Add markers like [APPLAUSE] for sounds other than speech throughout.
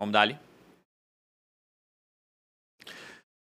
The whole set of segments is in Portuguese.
Vamos dar ali?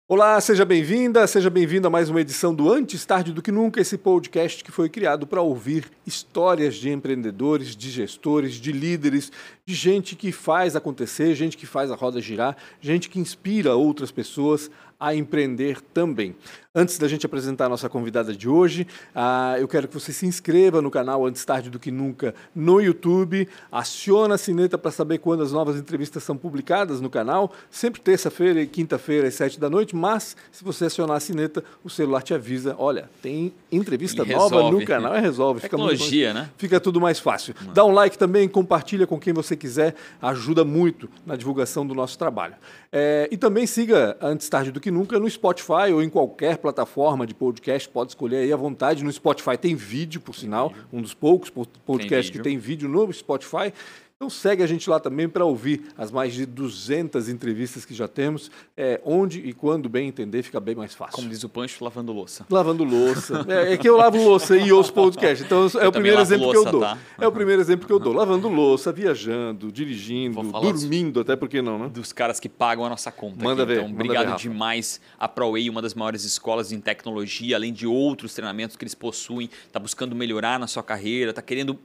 Olá, seja bem-vinda, seja bem-vindo a mais uma edição do Antes Tarde do que Nunca, esse podcast que foi criado para ouvir histórias de empreendedores, de gestores, de líderes, de gente que faz acontecer, gente que faz a roda girar, gente que inspira outras pessoas a empreender também. Antes da gente apresentar a nossa convidada de hoje, uh, eu quero que você se inscreva no canal Antes Tarde do que Nunca no YouTube, aciona a sineta para saber quando as novas entrevistas são publicadas no canal, sempre terça-feira e quinta-feira às sete da noite, mas se você acionar a sineta, o celular te avisa, olha, tem entrevista nova resolve. no canal, é resolve. Fica Tecnologia, né? fica tudo mais fácil. Dá um like também, compartilha com quem você quiser, ajuda muito na divulgação do nosso trabalho. É, e também siga Antes Tarde do que Nunca no Spotify ou em qualquer plataforma de podcast, pode escolher aí à vontade. No Spotify tem vídeo, por sinal, um dos poucos po- podcasts que vídeo. tem vídeo no Spotify. Então segue a gente lá também para ouvir as mais de 200 entrevistas que já temos, é, onde e quando bem entender fica bem mais fácil. Como diz o Pancho, lavando louça. Lavando louça. É, é que eu lavo louça e ouço podcast. Então é o primeiro exemplo que eu louça, dou. tá? É o primeiro exemplo que eu dou. Lavando louça, viajando, dirigindo, dormindo, até porque não, né? Dos caras que pagam a nossa conta. Manda aqui. ver, Então, manda obrigado ver, demais a ProWay, uma das maiores escolas em tecnologia, além de outros treinamentos que eles possuem. Está buscando melhorar na sua carreira, está querendo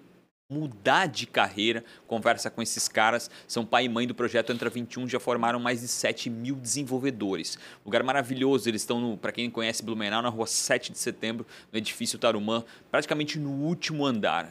mudar de carreira, conversa com esses caras, são pai e mãe do projeto Entra 21, já formaram mais de 7 mil desenvolvedores. Lugar maravilhoso, eles estão, para quem conhece Blumenau, na rua 7 de setembro, no edifício Tarumã, praticamente no último andar.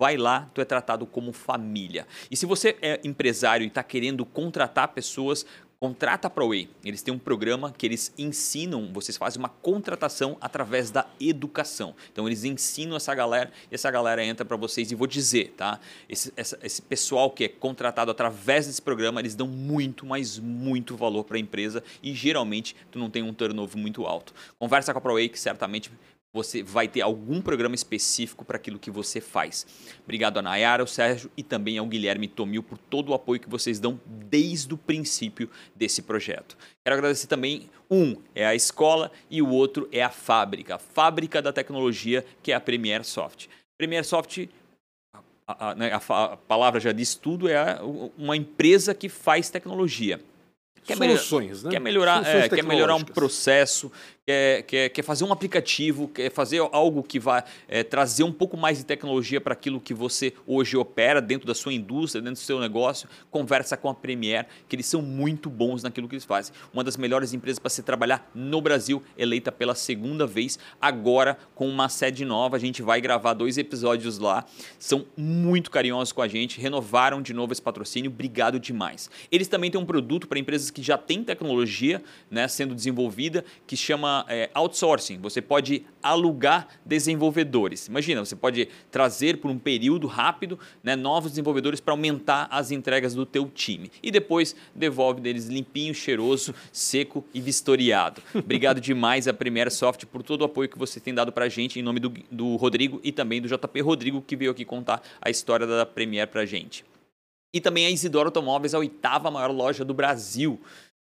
Vai lá, tu é tratado como família. E se você é empresário e está querendo contratar pessoas, contrata a ProWay. Eles têm um programa que eles ensinam, vocês fazem uma contratação através da educação. Então eles ensinam essa galera e essa galera entra para vocês. E vou dizer, tá? Esse, essa- esse pessoal que é contratado através desse programa, eles dão muito, mas muito valor para a empresa e geralmente tu não tem um turnover muito alto. Conversa com a ProWay que certamente você vai ter algum programa específico para aquilo que você faz. Obrigado a Nayara, ao Sérgio e também ao Guilherme Tomil por todo o apoio que vocês dão desde o princípio desse projeto. Quero agradecer também, um é a escola e o outro é a fábrica, a fábrica da tecnologia que é a Premier Soft. Premier Soft a, a- né, a palavra já diz tudo, é uma empresa que faz tecnologia. Quer melhor- Soluções, né? Quer melhorar, é, quer melhorar um processo, quer, quer, quer fazer um aplicativo, quer fazer algo que vai é, trazer um pouco mais de tecnologia para aquilo que você hoje opera dentro da sua indústria, dentro do seu negócio. Conversa com a Premier, que eles são muito bons naquilo que eles fazem. Uma das melhores empresas para se trabalhar no Brasil, eleita pela segunda vez, agora com uma sede nova. A gente vai gravar dois episódios lá. São muito carinhosos com a gente, renovaram de novo esse patrocínio. Obrigado demais. Eles também têm um produto para empresas que já têm tecnologia né, sendo desenvolvida que chama é, outsourcing. Você pode alugar desenvolvedores. Imagina, você pode trazer por um período rápido né, novos desenvolvedores para aumentar as entregas do teu time. E depois devolve deles limpinho, cheiroso, seco e vistoriado. Obrigado demais a Premier Soft por todo o apoio que você tem dado para a gente, em nome do, do Rodrigo e também do JP Rodrigo, que veio aqui contar a história da Premier para a gente. E também a Isidoro Automóveis, a oitava maior loja do Brasil.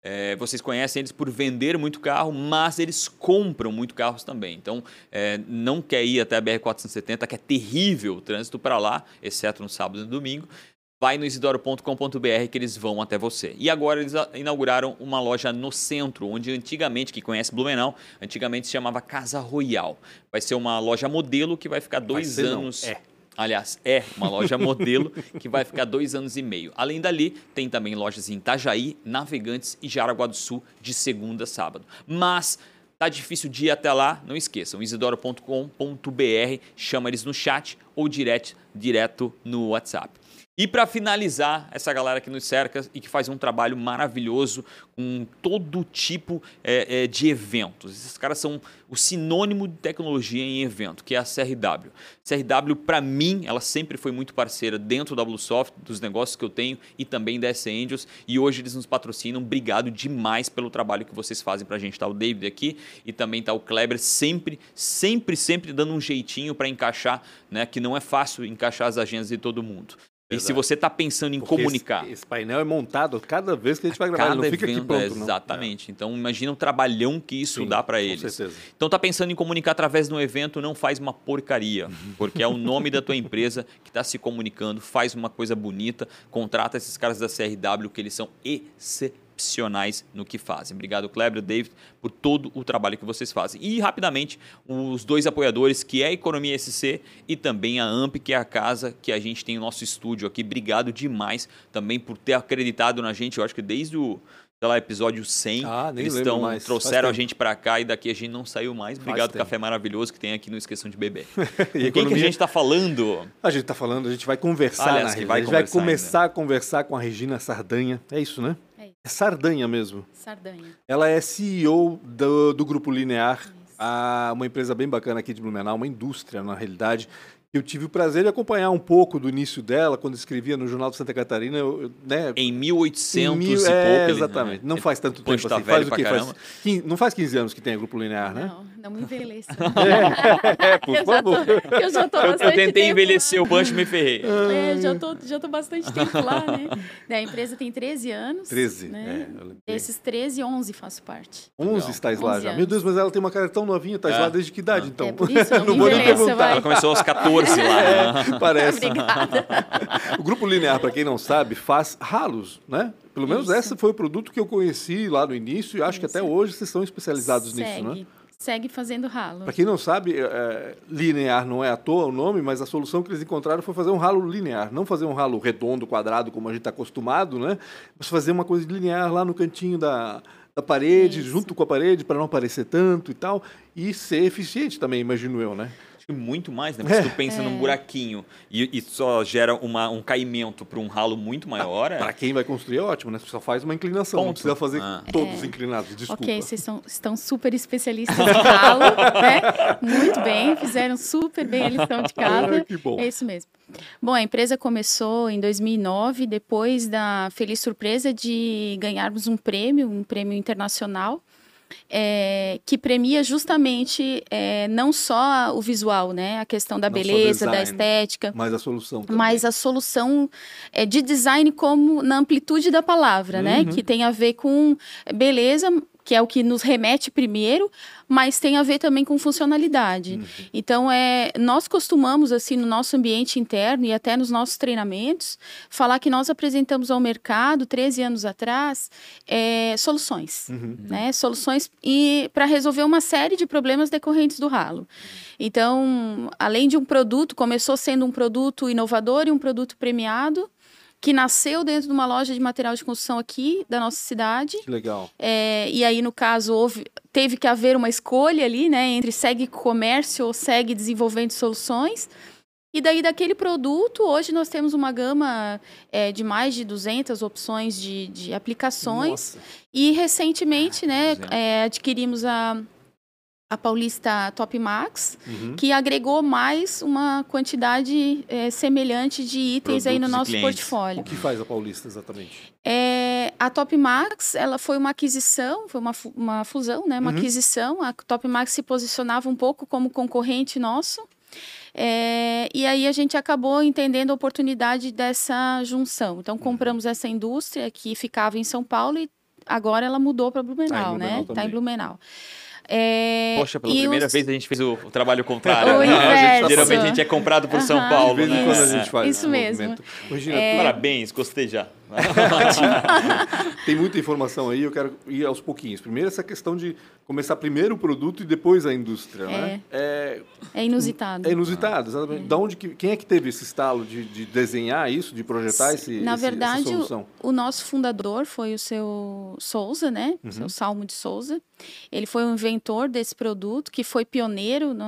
É, vocês conhecem eles por vender muito carro, mas eles compram muito carros também. Então, é, não quer ir até a BR-470, que é terrível o trânsito para lá, exceto no sábado e no domingo. Vai no isidoro.com.br que eles vão até você. E agora eles inauguraram uma loja no centro, onde antigamente, que conhece Blumenau, antigamente se chamava Casa Royal. Vai ser uma loja modelo que vai ficar dois ser, não, anos. é. Aliás, é uma loja modelo que vai ficar dois anos e meio. Além dali, tem também lojas em Itajaí, Navegantes e Jaraguá do Sul, de segunda a sábado. Mas tá difícil de ir até lá, não esqueçam, isidoro.com.br, chama eles no chat ou direto, direto no WhatsApp. E para finalizar, essa galera que nos cerca e que faz um trabalho maravilhoso com todo tipo é, é, de eventos. Esses caras são o sinônimo de tecnologia em evento, que é a CRW. CRW, para mim, ela sempre foi muito parceira dentro da Bluesoft, dos negócios que eu tenho e também da S Angels. E hoje eles nos patrocinam. Obrigado demais pelo trabalho que vocês fazem para a gente. Tá o David aqui e também tá o Kleber, sempre, sempre, sempre dando um jeitinho para encaixar, né? Que não é fácil encaixar as agendas de todo mundo. E se você está pensando em Porque comunicar. Esse, esse painel é montado cada vez que a gente vai gravar, não fica aqui evento, pronto. não. Exatamente. Então imagina o trabalhão que isso Sim, dá para com eles. certeza. Então tá pensando em comunicar através de um evento, não faz uma porcaria, porque é o nome da tua [LAUGHS] empresa que está se comunicando, faz uma coisa bonita, contrata esses caras da CRW que eles são excepcionais no que fazem. Obrigado, Kleber, David, por todo o trabalho que vocês fazem. E rapidamente, os dois apoiadores, que é a Economia SC e também a AMP, que é a casa que a gente tem o nosso estúdio aqui. Obrigado demais também por ter acreditado na gente. Eu acho que desde o sei lá, episódio 100, Ah, nem eles tão, mais. trouxeram a gente para cá e daqui a gente não saiu mais. Obrigado, café maravilhoso que tem aqui no Esqueçam de Beber. [LAUGHS] E quem que a gente está falando? A gente tá falando, a gente vai conversar Aliás, na vai A gente vai começar a conversar com a Regina Sardanha. É isso, né? É isso. É Sardanha mesmo. Sardanha. Ela é CEO do, do Grupo Linear, a- uma empresa bem bacana aqui de Blumenau, uma indústria, na realidade. Eu tive o prazer de acompanhar um pouco do início dela, quando escrevia no Jornal de Santa Catarina, eu, eu, né? Em 1800 em mil- e pouco. é, ele- exatamente. Não faz tanto tempo tá assim. Faz o quê? Faz caramba. 15 não faz 15 anos que tem Grupo Linear, né? Não, não me envelheça. [LAUGHS] É, por eu, já favor. tô, eu já tô Eu, bastante eu tentei tempo envelhecer o Bunch e me ferrei. Lá. É, já tô, já tô bastante tempo lá, né? Daí A empresa tem 13 anos. 13. Né? É. Desses 13, 11 faço parte. 11 Legal. estáis lá 11 já. anos. Meu Deus, mas ela tem uma cara tão novinha, tá É. lá desde que idade, então? É, por isso, eu [LAUGHS] não me vou nem perguntar. vai. Ela começou aos 14 lá. né? [LAUGHS] Parece. Obrigada. [LAUGHS] O Grupo Linear, para quem não sabe, faz ralos, né? Pelo menos Isso. esse foi o produto que eu conheci lá no início e acho que Isso. até hoje vocês estão especializados nisso, segue, né? Segue fazendo ralo. Para quem não sabe, é, linear não é à toa o nome, mas a solução que eles encontraram foi fazer um ralo linear, não fazer um ralo redondo, quadrado, como a gente está acostumado, né? Mas fazer uma coisa linear lá no cantinho da, da parede, Isso. junto com a parede, para não aparecer tanto e tal, e ser eficiente também, imagino eu, né? Muito mais, né? Porque se tu pensa num buraquinho e, e só gera uma, um caimento para um ralo muito maior, é... Para quem vai construir é ótimo, né? Você só faz uma inclinação, não Ponto. precisa fazer Ah. todos inclinados, desculpa. Ok, vocês são, estão super especialistas em ralo, né? Muito bem, fizeram super bem a lição de casa. Ah, que bom. É isso mesmo. Bom, a empresa começou em 2009, depois da feliz surpresa de ganharmos um prêmio, um prêmio internacional, é, que premia justamente é, não só o visual, né? A questão da Não beleza, da design. estética, Mas a solução também. mas a solução é de design como na amplitude da palavra, né? Uhum. Que tem a ver com beleza, que é o que nos remete primeiro, mas tem a ver também com funcionalidade. Uhum. Então, é, nós costumamos, assim, no nosso ambiente interno e até nos nossos treinamentos, falar que nós apresentamos ao mercado, 13 anos atrás, é, soluções. Uhum. Né? Soluções e para resolver uma série de problemas decorrentes do ralo. Então, além de um produto, começou sendo um produto inovador e um produto premiado, que nasceu dentro de uma loja de material de construção aqui da nossa cidade. Que legal. É, e aí, no caso, houve, teve que haver uma escolha ali, né, entre segue comércio ou segue desenvolvendo soluções. E daí, daquele produto, hoje nós temos uma gama é, de mais de 200 opções de, de aplicações. Nossa. E recentemente, né, 200. é, adquirimos a, a Paulista Top Max, Uhum. que agregou mais uma quantidade é, semelhante de itens aí no Produtos nosso portfólio. O que faz a Paulista exatamente? É, a Top Max, ela foi uma aquisição, foi uma, uma fusão, né? Uma Uhum. aquisição. A Top Max se posicionava um pouco como concorrente nosso. É, e aí a gente acabou entendendo a oportunidade dessa junção. Então compramos essa indústria que ficava em São Paulo e agora ela mudou para Blumenau, Blumenau né? Está em Blumenau. É, Poxa, pela e primeira os- vez a gente fez o, o trabalho contrário. O né? inverso. Geralmente a gente é comprado por São. Paulo, De vez em né? quando a É. gente faz Isso mesmo. Regina, Parabéns, gostei já. [LAUGHS] [LAUGHS] tem muita informação aí, eu quero ir aos pouquinhos. Primeiro, essa questão de começar primeiro o produto e depois a indústria, né? É, É inusitado. é inusitado, exatamente. Da onde que, quem é que teve esse estalo de, de desenhar isso, de projetar esse, Na esse- verdade, essa solução? o, o nosso fundador foi o seu Souza, né? Uhum. O seu Salmo de Souza. Ele foi o inventor desse produto, que foi pioneiro no,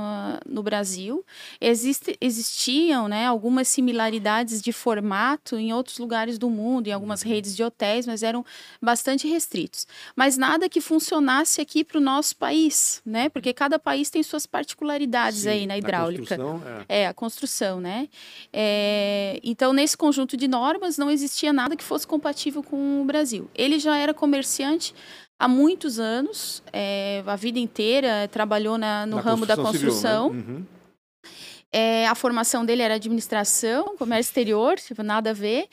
no Brasil. Existe, existiam né, algumas similaridades de formato em outros lugares do mundo, em algumas Uhum. redes de hotéis, mas eram bastante restritos. Mas nada que funcionasse aqui para o nosso país, né? Porque cada país tem suas particularidades Sim, aí na hidráulica. construção, é. É, a construção, né? É, então, nesse conjunto de normas, não existia nada que fosse compatível com o Brasil. Ele já era comerciante há muitos anos, é, a vida inteira trabalhou na- no Na ramo da civil, né? construção. Uhum. É, a formação dele era administração, comércio exterior, tipo, nada a ver.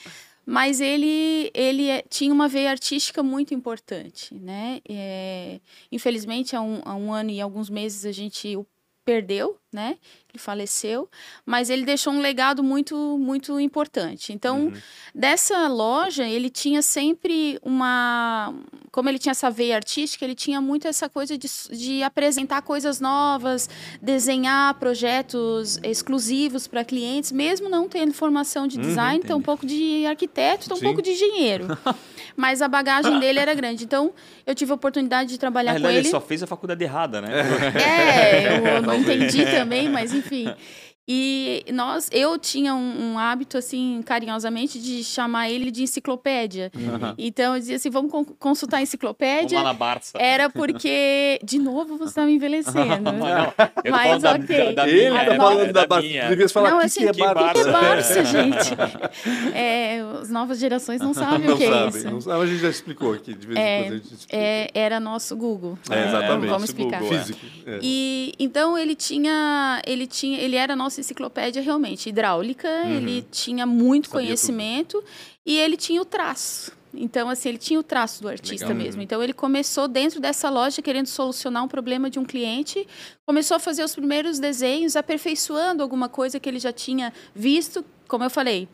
Mas ele, ele é, tinha uma veia artística muito importante, né? É, infelizmente, há um, há um ano e alguns meses a gente o perdeu, né? Ele faleceu, mas ele deixou um legado muito muito importante. Então, uhum. dessa loja, ele tinha sempre uma, como ele tinha essa veia artística, ele tinha muito essa coisa de, de apresentar coisas novas, desenhar projetos exclusivos para clientes, mesmo não tendo formação de uhum, design, uhum, um pouco de arquiteto, um pouco de engenheiro. [LAUGHS] mas a bagagem dele era grande. Então, eu tive a oportunidade de trabalhar com ele. Ele só fez a faculdade errada, né? É, eu [LAUGHS] não entendi também, mas enfim. [LAUGHS] E nós, eu tinha um, um, hábito, assim, carinhosamente, de chamar ele de enciclopédia. Uhum. Então, eu dizia assim, vamos consultar a enciclopédia. Vamos lá na Barça. Era porque, de novo, você está me envelhecendo. [LAUGHS] não, Mas, ok. Da, da ele está falando da, Barça. Devia falar não, que, assim, que é Barça. [LAUGHS] [LAUGHS] que é Barça, gente? É, as novas gerações não sabem não o que sabem, é isso. Não sabem, a gente já explicou aqui, de vez em é, quando é, Era nosso Google. É, exatamente. Vamos explicar. Google, Físico. É. E, então, ele tinha, ele tinha, ele era nosso enciclopédia realmente hidráulica, uhum. ele tinha muito Sabia conhecimento tudo. e ele tinha o traço. Então, assim, ele tinha o traço do artista Legal. mesmo. Então, ele começou dentro dessa loja querendo solucionar um problema de um cliente, começou a fazer os primeiros desenhos, aperfeiçoando alguma coisa que ele já tinha visto, como eu falei,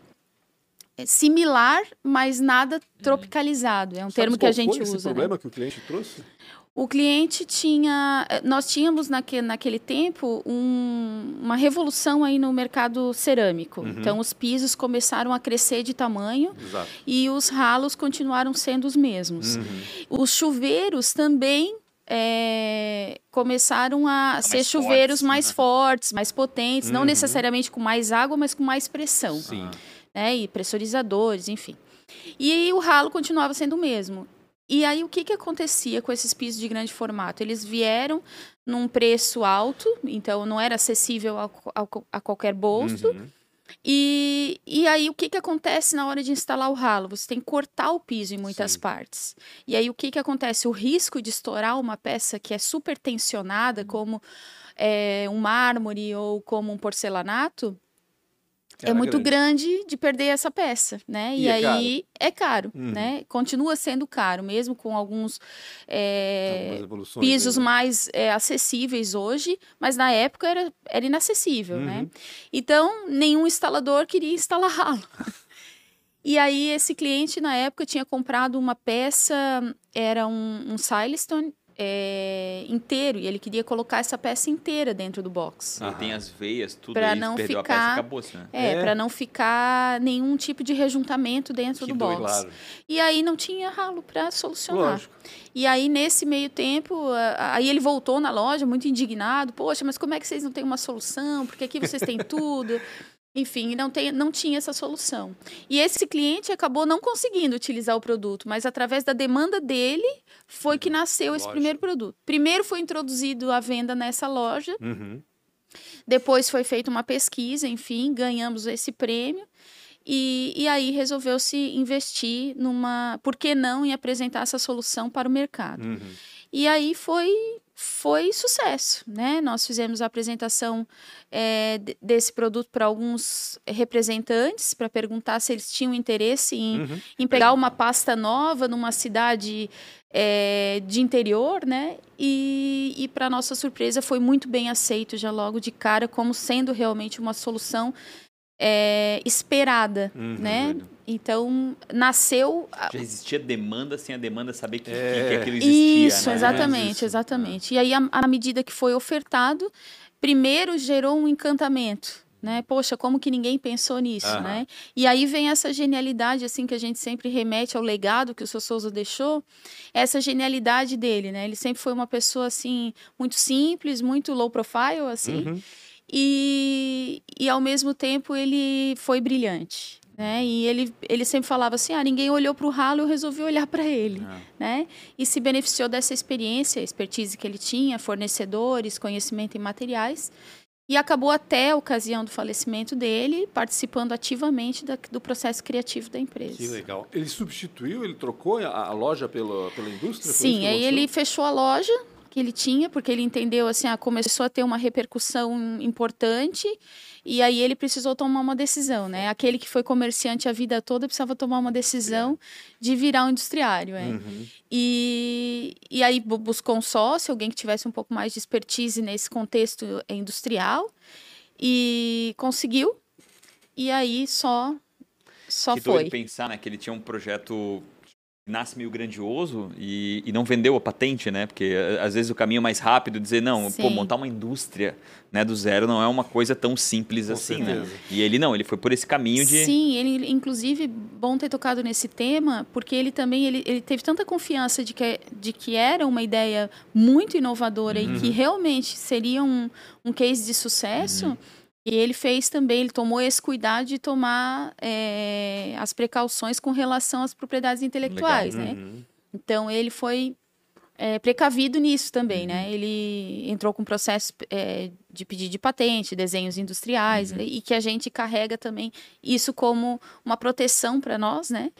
é similar, mas nada tropicalizado. É um termo que a gente usa. Esse né? problema que o cliente trouxe? O cliente tinha. Eh, nós tínhamos naquele, naquele tempo um, uma revolução aí no mercado cerâmico. Uhum. Então, os pisos começaram a crescer de tamanho Exato. e os ralos continuaram sendo os mesmos. Uhum. Os chuveiros também é, começaram a ser chuveiros fortes, mais né? fortes, mais potentes, uhum. não necessariamente com mais água, mas com mais pressão. Sim. Né? E pressurizadores, enfim. E o ralo continuava sendo o mesmo. E aí, o que, que acontecia com esses pisos de grande formato? Eles vieram num preço alto, então não era acessível a, a, a qualquer bolso. Uhum. E, e aí, o que, que acontece na hora de instalar o ralo? Você tem que cortar o piso em muitas Sim. partes. E aí, o que, que acontece? O risco de estourar uma peça que é super tensionada, como é, um mármore ou como um porcelanato, é muito grande. grande. de perder essa peça, né? E, e é aí caro. é caro, uhum. né? Continua sendo caro, mesmo com alguns é, pisos né? mais é, acessíveis hoje, mas na época era, era inacessível, né? uhum. né? Então, nenhum instalador queria instalar ralo. E aí, esse cliente, na época, tinha comprado uma peça, era um, um Silestone, é, inteiro e ele queria colocar essa peça inteira dentro do box. Ah, tem as veias, tudo pra aí, não perdeu ficar, a peça, acabou né? É, é. para não ficar nenhum tipo de rejuntamento dentro que do box. Claro. E aí não tinha ralo para solucionar. Lógico. E aí nesse meio tempo, aí ele voltou na loja muito indignado, poxa, mas como é que vocês não têm uma solução? Porque aqui vocês têm [LAUGHS] tudo. Enfim, não, tem, não tinha essa solução. E esse cliente acabou não conseguindo utilizar o produto, mas através da demanda dele foi que nasceu Lógico. esse primeiro produto. Primeiro foi introduzido a venda nessa loja, uhum. depois foi feita uma pesquisa, enfim, ganhamos esse prêmio. E, e aí resolveu-se investir numa. Por que não em apresentar essa solução para o mercado? Uhum. E aí foi foi sucesso, né? Nós fizemos a apresentação é, desse produto para alguns representantes para perguntar se eles tinham interesse em, uhum. em pegar uma pasta nova numa cidade é, de interior, né? E, e para nossa surpresa foi muito bem aceito já logo de cara como sendo realmente uma solução é, esperada, uhum, né? Velho. Então, nasceu... Já existia demanda sem a demanda saber que, é. que, aquilo existia, Isso, né? exatamente, exatamente. E aí, à medida que foi ofertado, primeiro gerou um encantamento, né? Poxa, como que ninguém pensou nisso, uhum. né? E aí vem essa genialidade, assim, que a gente sempre remete ao legado que o seu Souza deixou, essa genialidade dele, né? Ele sempre foi uma pessoa, assim, muito simples, muito low profile, assim, uhum. E, e ao mesmo tempo ele foi brilhante, né? E ele, ele sempre falava assim: ah, ninguém olhou para o ralo, eu resolvi olhar para ele. É. Né? E se beneficiou dessa experiência, expertise que ele tinha, fornecedores, conhecimento em materiais. E acabou até a ocasião do falecimento dele participando ativamente da, do processo criativo da empresa. Que legal. Ele substituiu, ele trocou a, a loja pela, pela indústria? Sim, aí ele fechou a loja, que ele tinha, porque ele entendeu assim, ah, começou a ter uma repercussão importante e aí ele precisou tomar uma decisão, né? Aquele que foi comerciante a vida toda precisava tomar uma decisão de virar um industriário, é. Uhum. E, e aí buscou um sócio, alguém que tivesse um pouco mais de expertise nesse contexto industrial e conseguiu. E aí só só que foi. Que pensar, né, que ele tinha um projeto nasce meio grandioso e, e, não vendeu a patente, né? Porque às vezes o caminho mais rápido é dizer, não, Sim. pô, montar uma indústria né, do zero não é uma coisa tão simples Com assim, certeza. né? E ele não, ele foi por esse caminho de... Sim, ele, inclusive, bom ter tocado nesse tema, porque ele também, ele, ele teve tanta confiança de que, de que era uma ideia muito inovadora uhum. e que realmente seria um, um case de sucesso... Uhum e ele fez também, ele tomou esse cuidado de tomar é, as precauções com relação às propriedades intelectuais, Legal. né? Uhum. Então ele foi é, precavido nisso também, né? uhum. né? Ele entrou com processo é, de pedido de patente, desenhos industriais, uhum. e que a gente carrega também isso como uma proteção para nós, né?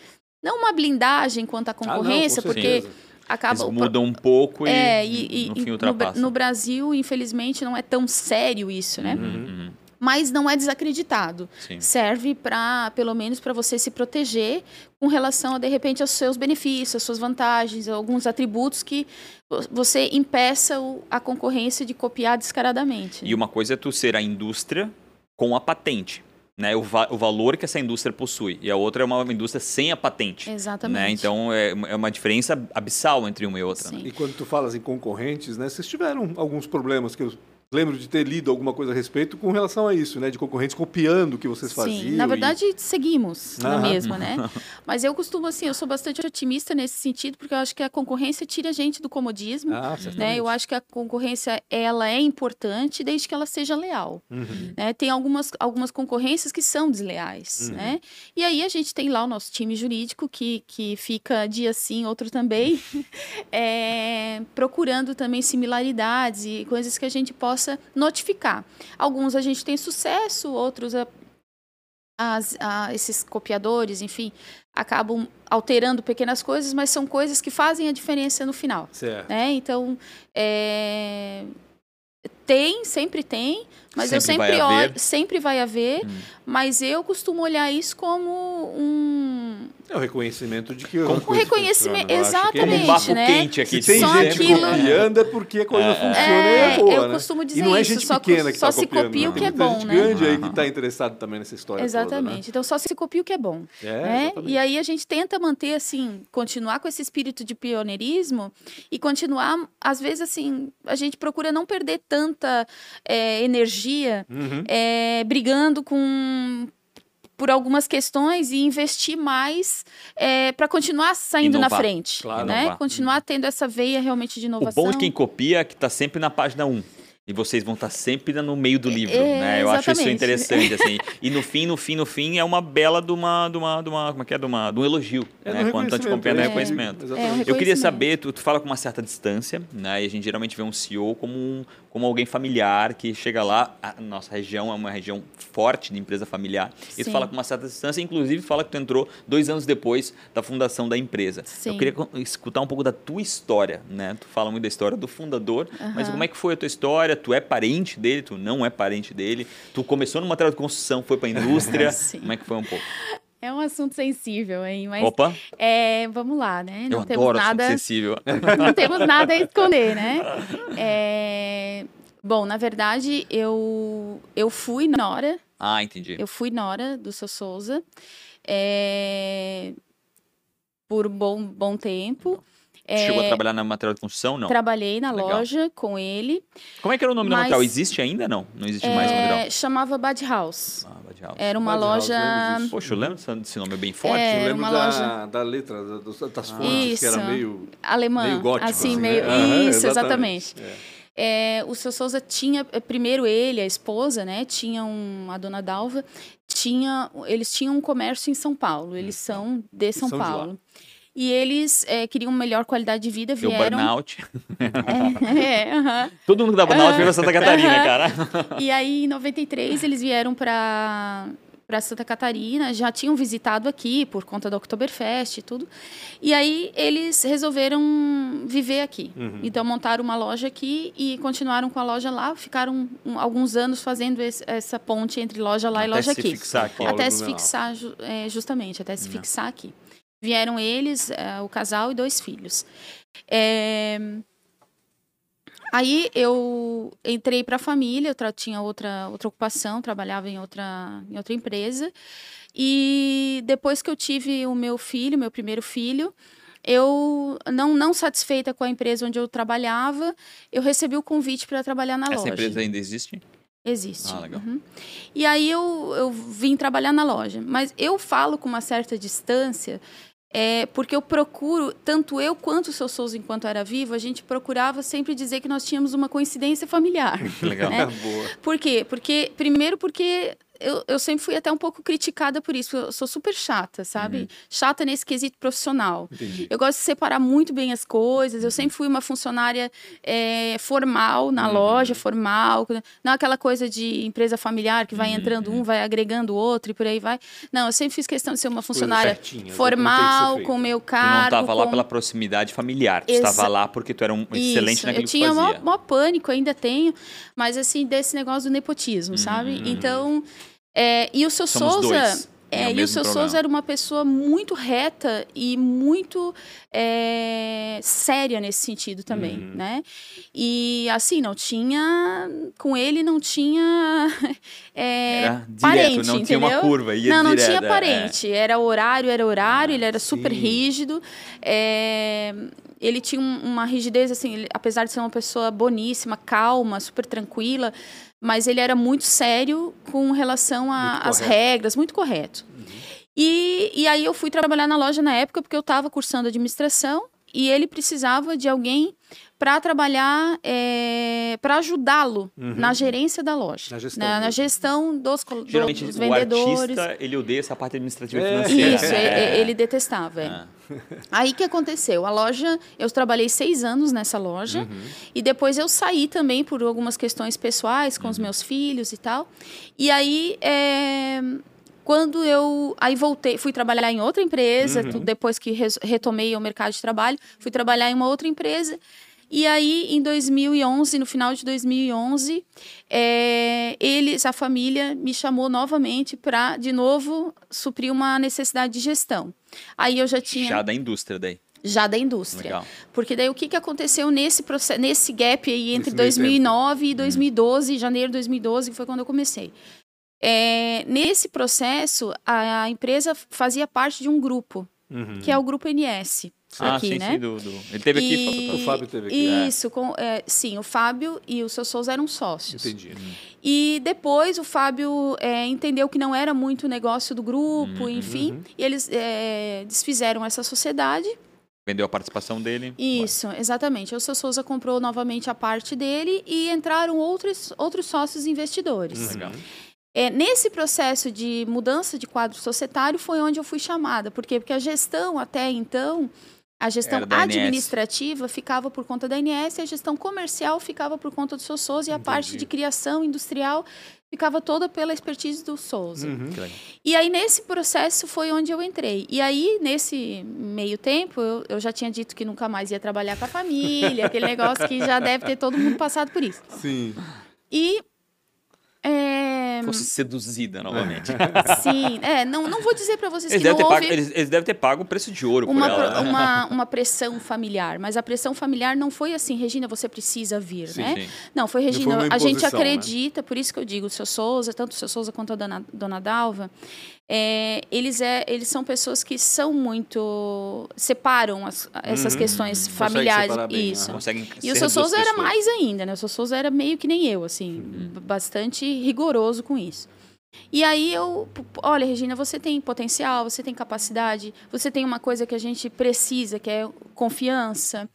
Não uma blindagem quanto à concorrência, ah, não, porque acaba Eles mudam um pouco e, é, e, no fim ultrapassa. No, no, Brasil, infelizmente, não é tão sério isso, né? Mas não é desacreditado. Sim. Serve para, pelo menos, para você se proteger com relação a, de repente, aos seus benefícios, às suas vantagens, alguns atributos que você impeça a concorrência de copiar descaradamente. E uma coisa é tu ser a indústria com a patente. Né, o, va o valor que essa indústria possui. E a outra é uma indústria sem a patente. Exatamente. Né? Então é, é uma diferença abissal entre uma e outra. Né? E quando tu falas em concorrentes, né, vocês tiveram alguns problemas que eu lembro de ter lido alguma coisa a respeito com relação a isso, né? De concorrentes copiando o que vocês Sim, faziam. Na verdade, e... seguimos na mesma, né? [LAUGHS] Mas eu costumo, assim, eu sou bastante otimista nesse sentido, porque eu acho que a concorrência tira a gente do comodismo. Ah, né? Eu acho que a concorrência, ela é importante desde que ela seja leal. Uhum. Né? Tem algumas, algumas concorrências que são desleais, uhum. né? E aí a gente tem lá o nosso time jurídico que, que fica dia sim, outro também, é, [LAUGHS] procurando também similaridades e coisas que a gente possa possa notificar. Alguns a gente tem sucesso, outros a, as, a, esses copiadores, enfim, acabam alterando pequenas coisas, mas são coisas que fazem a diferença no final. Certo. Né? Então, é, tem, sempre tem, mas sempre eu sempre vai olho, sempre vai haver, hum. mas eu costumo olhar isso como um é o reconhecimento de que um reconhecimento exatamente, um bafo né? quente aqui. Se tem só gente aquilo... copiando é porque a coisa é, funciona é, e é boa, Eu né? costumo dizer e não é isso, gente só, pequena que só tá se copiando, copia não. o que é tem bom, gente né? grande aí que está interessado também nessa história Exatamente. Toda, né? Então só se copia o que é bom. É, né? E aí a gente tenta manter assim, continuar com esse espírito de pioneirismo e continuar, às vezes assim, a gente procura não perder tanta é, energia uhum. é, brigando com por algumas questões e investir mais é, para continuar saindo inovar. na frente, claro, né? Inovar. Continuar tendo essa veia realmente de inovação. O bom de quem copia é que está sempre na página 1. E vocês vão estar sempre no meio do livro, é, né? Eu exatamente. acho isso interessante, assim. [LAUGHS] E no fim, no fim, no fim, é uma bela de uma, de uma, de uma como é que é? De, uma, de um elogio, é né? Quando a gente compreende é, é reconhecimento. É, eu queria saber, tu, tu fala com uma certa distância, né? E a gente geralmente vê um CEO como um, como alguém familiar que chega lá. A nossa região é uma região forte de empresa familiar. E tu fala com uma certa distância, inclusive fala que tu entrou dois anos depois da fundação da empresa. Sim. Eu queria escutar um pouco da tua história, né? Tu fala muito da história do fundador, uhum. mas como é que foi a tua história? Tu é parente dele, tu não é parente dele? Tu começou no material de construção, foi para a indústria? [LAUGHS] como é que foi um pouco? É um assunto sensível, hein? Mas, Opa! É, vamos lá, né? Não Eu temos adoro nada, sensível. [LAUGHS] Não temos nada a esconder, né? É, bom, na verdade, eu, eu fui Nora. Ah, entendi. Eu fui Nora do seu Souza. É, por um bom, bom tempo. É, Chegou a trabalhar na material de construção, não? Trabalhei na Legal. loja com ele. Como é que era o nome mas, do material? Existe ainda, não? Não existe é, mais o material? Chamava Bad House. Ah, House. Era uma loja... House, Poxa, eu lembro desse nome, é bem forte. É, eu lembro uma da, loja... da letra, das, fontes, Isso. que era meio... Alemã. Meio gótico. Assim, assim, meio... né? Isso, exatamente. exatamente. É. É, o seu Souza tinha, é, primeiro ele, a esposa, né, tinha um, a dona Dalva, tinha, eles tinham um comércio em São Paulo, eles são de São, são Paulo. De e eles é, queriam melhor qualidade de vida, Deu vieram... burnout. é, [LAUGHS] uh -huh. Todo mundo que dá burnout uh -huh. veio pra Santa Catarina, uh -huh. cara. E aí, em 93, eles vieram para para Santa Catarina, já tinham visitado aqui por conta da Oktoberfest e tudo. E aí eles resolveram viver aqui. Uhum. Então montaram uma loja aqui e continuaram com a loja lá, ficaram um, alguns anos fazendo esse, essa ponte entre loja lá até e loja se aqui. Fixar aqui. Até se fixar, é, justamente, até se Não. fixar aqui. Vieram eles, é, o casal e dois filhos. É... Aí eu entrei para a família, eu tinha outra, outra ocupação, trabalhava em outra, em outra empresa. E depois que eu tive o meu filho, meu primeiro filho, eu não, não satisfeita com a empresa onde eu trabalhava, eu recebi o convite para trabalhar na Essa loja. Essa empresa ainda existe? Existe. Ah, legal. Uhum. E aí eu, eu vim trabalhar na loja. Mas eu falo com uma certa distância é, porque eu procuro, tanto eu quanto o seu Souza, enquanto era vivo, a gente procurava sempre dizer que nós tínhamos uma coincidência familiar. [LAUGHS] Legal. Né? [LAUGHS] Boa. Por quê? Porque, primeiro, porque eu, eu sempre fui até um pouco criticada por isso. Eu sou super chata, sabe? Uhum. Chata nesse quesito profissional. Entendi. Eu gosto de separar muito bem as coisas. Eu sempre fui uma funcionária é, formal na uhum. loja, formal. Não aquela coisa de empresa familiar que vai uhum. entrando um, vai agregando o outro e por aí vai. Não, eu sempre fiz questão de ser uma funcionária formal, com o meu cargo. Tu não estava com... lá pela proximidade familiar. Tu estava lá porque tu era um excelente isso. naquilo eu tinha que fazia. maior pânico, ainda tenho. Mas assim, desse negócio do nepotismo, sabe? Uhum. Então... É, e o seu Somos Souza. Dois. É, e o seu problema. Souza era uma pessoa muito reta e muito é, séria nesse sentido também, uhum. né? E assim, não tinha... Com ele não tinha [LAUGHS] é, era direto, parente, não entendeu? tinha uma curva, ia Não, não direto, tinha parente. É. Era horário, era horário, ele era Sim. super rígido. Ele tinha uma rigidez, assim, ele, apesar de ser uma pessoa boníssima, calma, super tranquila mas ele era muito sério com relação às regras, muito correto. Uhum. E, e aí eu fui trabalhar na loja na época porque eu estava cursando administração e ele precisava de alguém para trabalhar, é, para ajudá-lo uhum. na gerência da loja, na gestão, na, na gestão dos, Geralmente, dos o vendedores. artista, ele odeia essa parte administrativa É. e financeira. Isso, né? ele detestava. É. Ah. Aí que aconteceu? A loja, eu trabalhei seis anos nessa loja Uhum. e depois eu saí também por algumas questões pessoais com os meus filhos e tal. E aí, é, quando eu aí voltei, fui trabalhar em outra empresa, Uhum. depois que retomei o mercado de trabalho, fui trabalhar em uma outra empresa. E aí, em 2011, no final de 2011, é, eles, a família, me chamou novamente para, de novo, suprir uma necessidade de gestão. Aí eu já tinha Já da indústria daí. já da indústria. Legal. Porque daí o que, que aconteceu nesse processo, nesse gap aí entre Nesse meio 2009 e 2012, janeiro de 2012, que foi quando eu comecei. É, nesse processo, a, a empresa fazia parte de um grupo, Uhum. que é o Grupo NS. Ah, aqui, sim, né? sim, do, do- Ele teve aqui. E- falou, O Fábio teve aqui, é. Isso, com, é, sim, o Fábio e o seu Souza eram sócios. Entendi. E depois o Fábio é, entendeu que não era muito o negócio do grupo, Uhum. enfim, e eles é, desfizeram essa sociedade. Vendeu a participação dele. Isso, exatamente. O seu Souza comprou novamente a parte dele e entraram outros, outros sócios investidores. Legal. É, nesse processo de mudança de quadro societário foi onde eu fui chamada. Por quê? Porque a gestão até então, a gestão administrativa ficava por conta da ANS a gestão comercial ficava por conta do seu Souza e a parte de criação industrial ficava toda pela expertise do Souza. Uhum. E aí, nesse processo, foi onde eu entrei. E aí, nesse meio tempo, eu, eu já tinha dito que nunca mais ia trabalhar com a família, aquele negócio que já deve ter todo mundo passado por isso. Sim. E. é, Fosse seduzida novamente. [LAUGHS] sim, é, não, não vou dizer para vocês Eles que não houve pago, eles, eles devem ter pago o preço de ouro uma, por ela. né? uma, [LAUGHS] uma pressão familiar, mas a pressão familiar não foi assim, Regina, você precisa vir, Sim, né? sim. Não, foi, foi Regina, uma a gente né? acredita, por isso que eu digo, o seu Souza, tanto o seu Souza quanto a dona, dona Dalva, é, eles, é, eles são pessoas que são muito. separam as- essas Uhum. questões familiares. bem, isso. aham. Conseguem E o seu Souza era mais ainda, né? O seu Souza era meio que nem eu, assim, Uhum. bastante rigoroso com isso. E aí eu, olha, Regina, você tem potencial, você tem capacidade, você tem uma coisa que a gente precisa, que é confiança,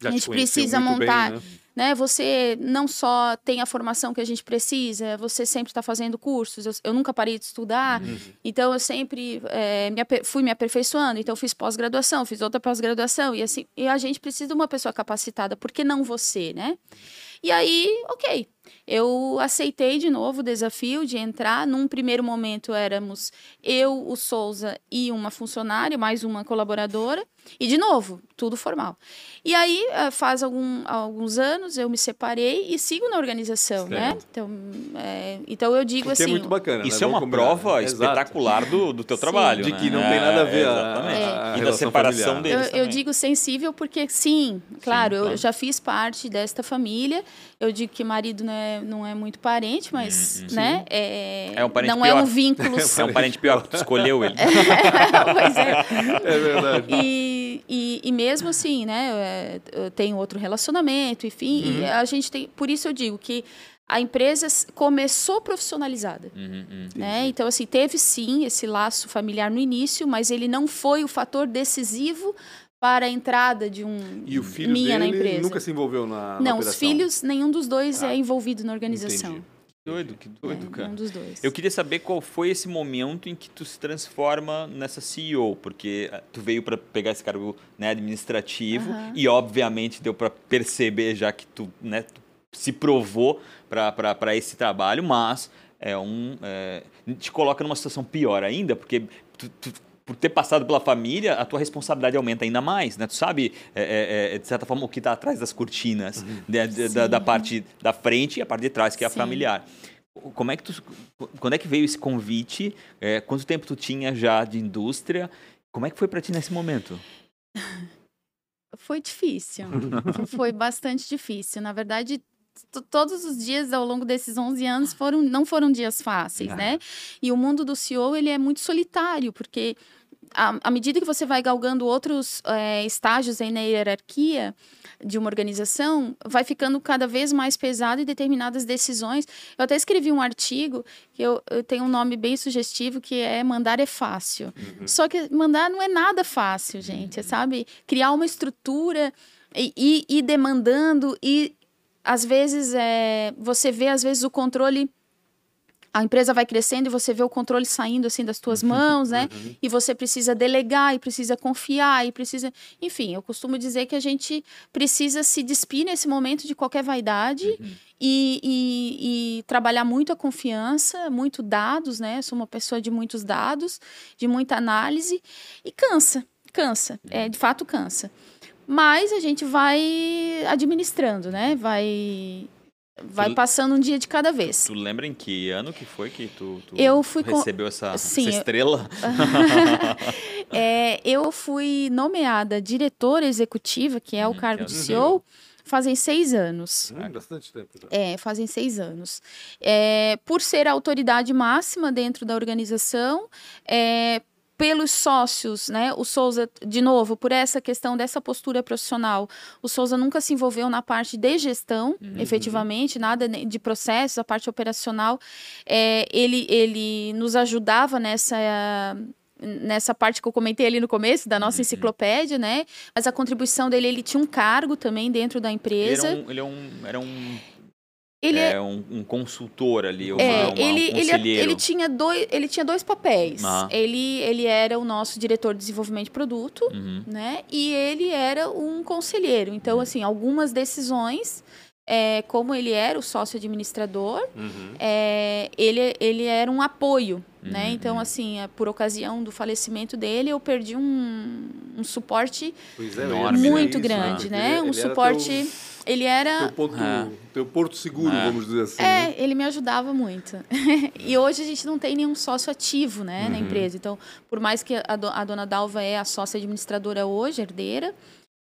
Já A te gente precisa muito bem, montar- né? Né? Você não só tem a formação que a gente precisa, você sempre está fazendo cursos. Eu, eu nunca parei de estudar, Uhum. então eu sempre eh, me fui me aperfeiçoando. Então eu fiz pós-graduação, fiz outra pós-graduação e assim. E a gente precisa de uma pessoa capacitada. Por que não você, né? E aí, ok. Eu aceitei de novo o desafio de entrar. Num primeiro momento éramos eu, o Souza e uma funcionária, mais uma colaboradora. E, de novo, tudo formal. E aí, eh, faz algum, alguns anos, eu me separei e sigo na organização, né? Certo. Então, é, então eu digo Porque assim... é muito bacana. né? Isso é uma combinar. prova espetacular do, do teu Sim. trabalho. De né? que não tem nada a ver a- exatamente. a- a e da separação familiar. deles. Eu, eu digo sensível porque, sim, claro, eu claro. já fiz parte desta família. Eu digo que marido não é, não é muito parente, mas, Hum, hum. né? É, É um parente não pior. é um [LAUGHS] vínculo... É um parente pior, que tu escolheu ele. [LAUGHS] pois é. É verdade. E, e, e mesmo assim, né? é, Eu tenho outro relacionamento, enfim. Uhum. E a gente tem. Por isso eu digo que a empresa começou profissionalizada. Uhum, uhum. Né? Então, assim, teve sim esse laço familiar no início, mas ele não foi o fator decisivo para a entrada de um E o filho minha na empresa. nunca se envolveu na, na não, os filhos, nenhum dos dois Ah, é envolvido na organização. entendi. Que doido, que doido, É, cara. Nenhum dos dois. Eu queria saber qual foi esse momento em que tu se transforma nessa CEO, porque eh, tu veio para pegar esse cargo né, administrativo e obviamente deu para perceber já que tu, né, tu se provou para esse trabalho, mas é um é, te coloca numa situação pior ainda, porque tu, tu- por ter passado pela família, a tua responsabilidade aumenta ainda mais, né? Tu sabe, é, é, é, de certa forma, o que está atrás das cortinas, né, de- da, da parte da frente e a parte de trás, que é a Sim. familiar. Como é que tu, quando é que veio esse convite? É, quanto tempo tu tinha já de indústria? Como é que foi para ti nesse momento? [LAUGHS] Foi difícil. [LAUGHS] Foi bastante difícil. Na verdade, todos os dias ao longo desses 11 anos foram, não foram dias fáceis, Ah. né? E o mundo do CEO, ele é muito solitário, porque à, à medida que você vai galgando outros eh, estágios aí na hierarquia de uma organização, vai ficando cada vez mais pesado e determinadas decisões. Eu até escrevi um artigo que eu, eu tenho um nome bem sugestivo que é mandar é fácil. Só que mandar não é nada fácil, gente, sabe? Criar uma estrutura e e ir demandando e às vezes é, você vê às vezes o controle a empresa vai crescendo e você vê o controle saindo assim das tuas mãos, né? E você precisa delegar e precisa confiar e precisa, enfim, eu costumo dizer que a gente precisa se despir nesse momento de qualquer vaidade e, e- e trabalhar muito a confiança, muito dados, né? Eu sou uma pessoa de muitos dados, de muita análise e cansa, cansa, é de fato cansa. Mas a gente vai administrando, né? Vai vai Tu- passando um dia de cada vez. Tu lembra em que ano que foi que tu, tu Eu fui com- recebeu essa, Sim, essa eu- estrela? [LAUGHS] É, eu fui nomeada diretora executiva, que é o Uhum, cargo de é CEO, fazem seis anos. Hum, bastante tempo já. É, fazem seis anos. É, por ser a autoridade máxima dentro da organização, é, pelos sócios, né? O Souza, de novo, por essa questão dessa postura profissional, o Souza nunca se envolveu na parte de gestão, efetivamente, nada de processos, a parte operacional. É, ele, ele nos ajudava nessa nessa parte que eu comentei ali no começo da nossa enciclopédia, né? Mas a contribuição dele, ele tinha um cargo também dentro da Ele empresa. era um, ele é um, era um, Ele é, é, um, um consultor ali, uma, é, uma- ele, um ele, conselheiro. ele tinha dois, ele tinha dois papéis. Ah. Ele, ele era o nosso diretor de desenvolvimento de produto, Uhum. né? E ele era um conselheiro. Então, assim, algumas decisões, é, como ele era o sócio administrador, Uhum. é, ele, ele era um apoio, né? Uhum, Então, uhum. assim, é, por ocasião do falecimento dele, eu perdi um, um suporte é, Enorme, muito isso, grande, porque né? Um ele era suporte... Teu, Ele era... teu, ponto, É. teu porto seguro, É. vamos dizer assim. né? É, ele me ajudava muito. [LAUGHS] e hoje a gente não tem nenhum sócio ativo né, na empresa. Então, por mais que a, do- a dona Dalva é a sócia administradora hoje, herdeira,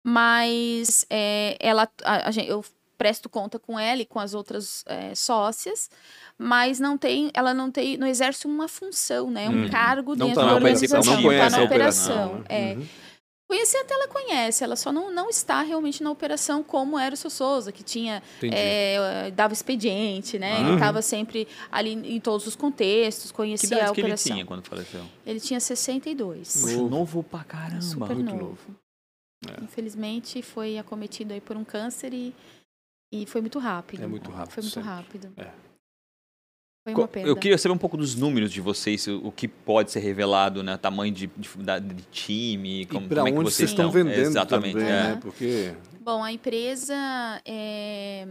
mas é, ela, a- a eu presto conta com ela e com as outras é, sócias, mas não tem, ela não tem, não exerce uma função, né, um Uhum. cargo Não dentro tá da na organização, operação, não conhece na a operação. operação, né? É. Uhum. Conhecer até ela conhece, ela só não, não está realmente na operação como era o seu Souza, que tinha é, dava expediente, né? Ele Uhum. estava sempre ali em todos os contextos, Que conhecia idade a que ele operação. tinha quando faleceu? Ele tinha 62. Novo. Novo pra caramba. Super muito novo. novo. É. Infelizmente foi acometido aí por um câncer e, e foi muito rápido. É muito rápido, Foi muito sempre. rápido. É. Foi uma pena. Eu queria saber um pouco dos números de vocês, o que pode ser revelado, né? Tamanho de, de, da- de time, como, e para como é que onde vocês estão vendendo Exatamente. também, é. né? Porque Bom, a empresa é,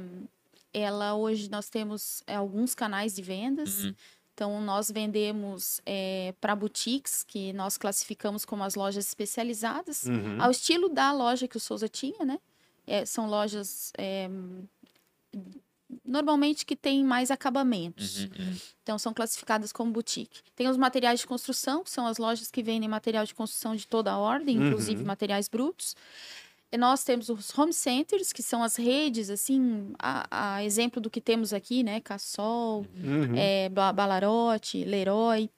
ela hoje nós temos é, alguns canais de vendas. Uhum. Então, nós vendemos é, para boutiques, que nós classificamos como as lojas especializadas, Uhum. ao estilo da loja que o Souza tinha, né? É, são lojas é, normalmente que têm mais acabamentos. Uhum, uhum. Então, são classificadas como boutique. Tem os materiais de construção, que são as lojas que vendem material de construção de toda a ordem, inclusive Uhum. materiais brutos. E nós temos os home centers, que são as redes, assim, a, a exemplo do que temos aqui, né? Cassol, Uhum. é, Ba- Balarote, Leroy.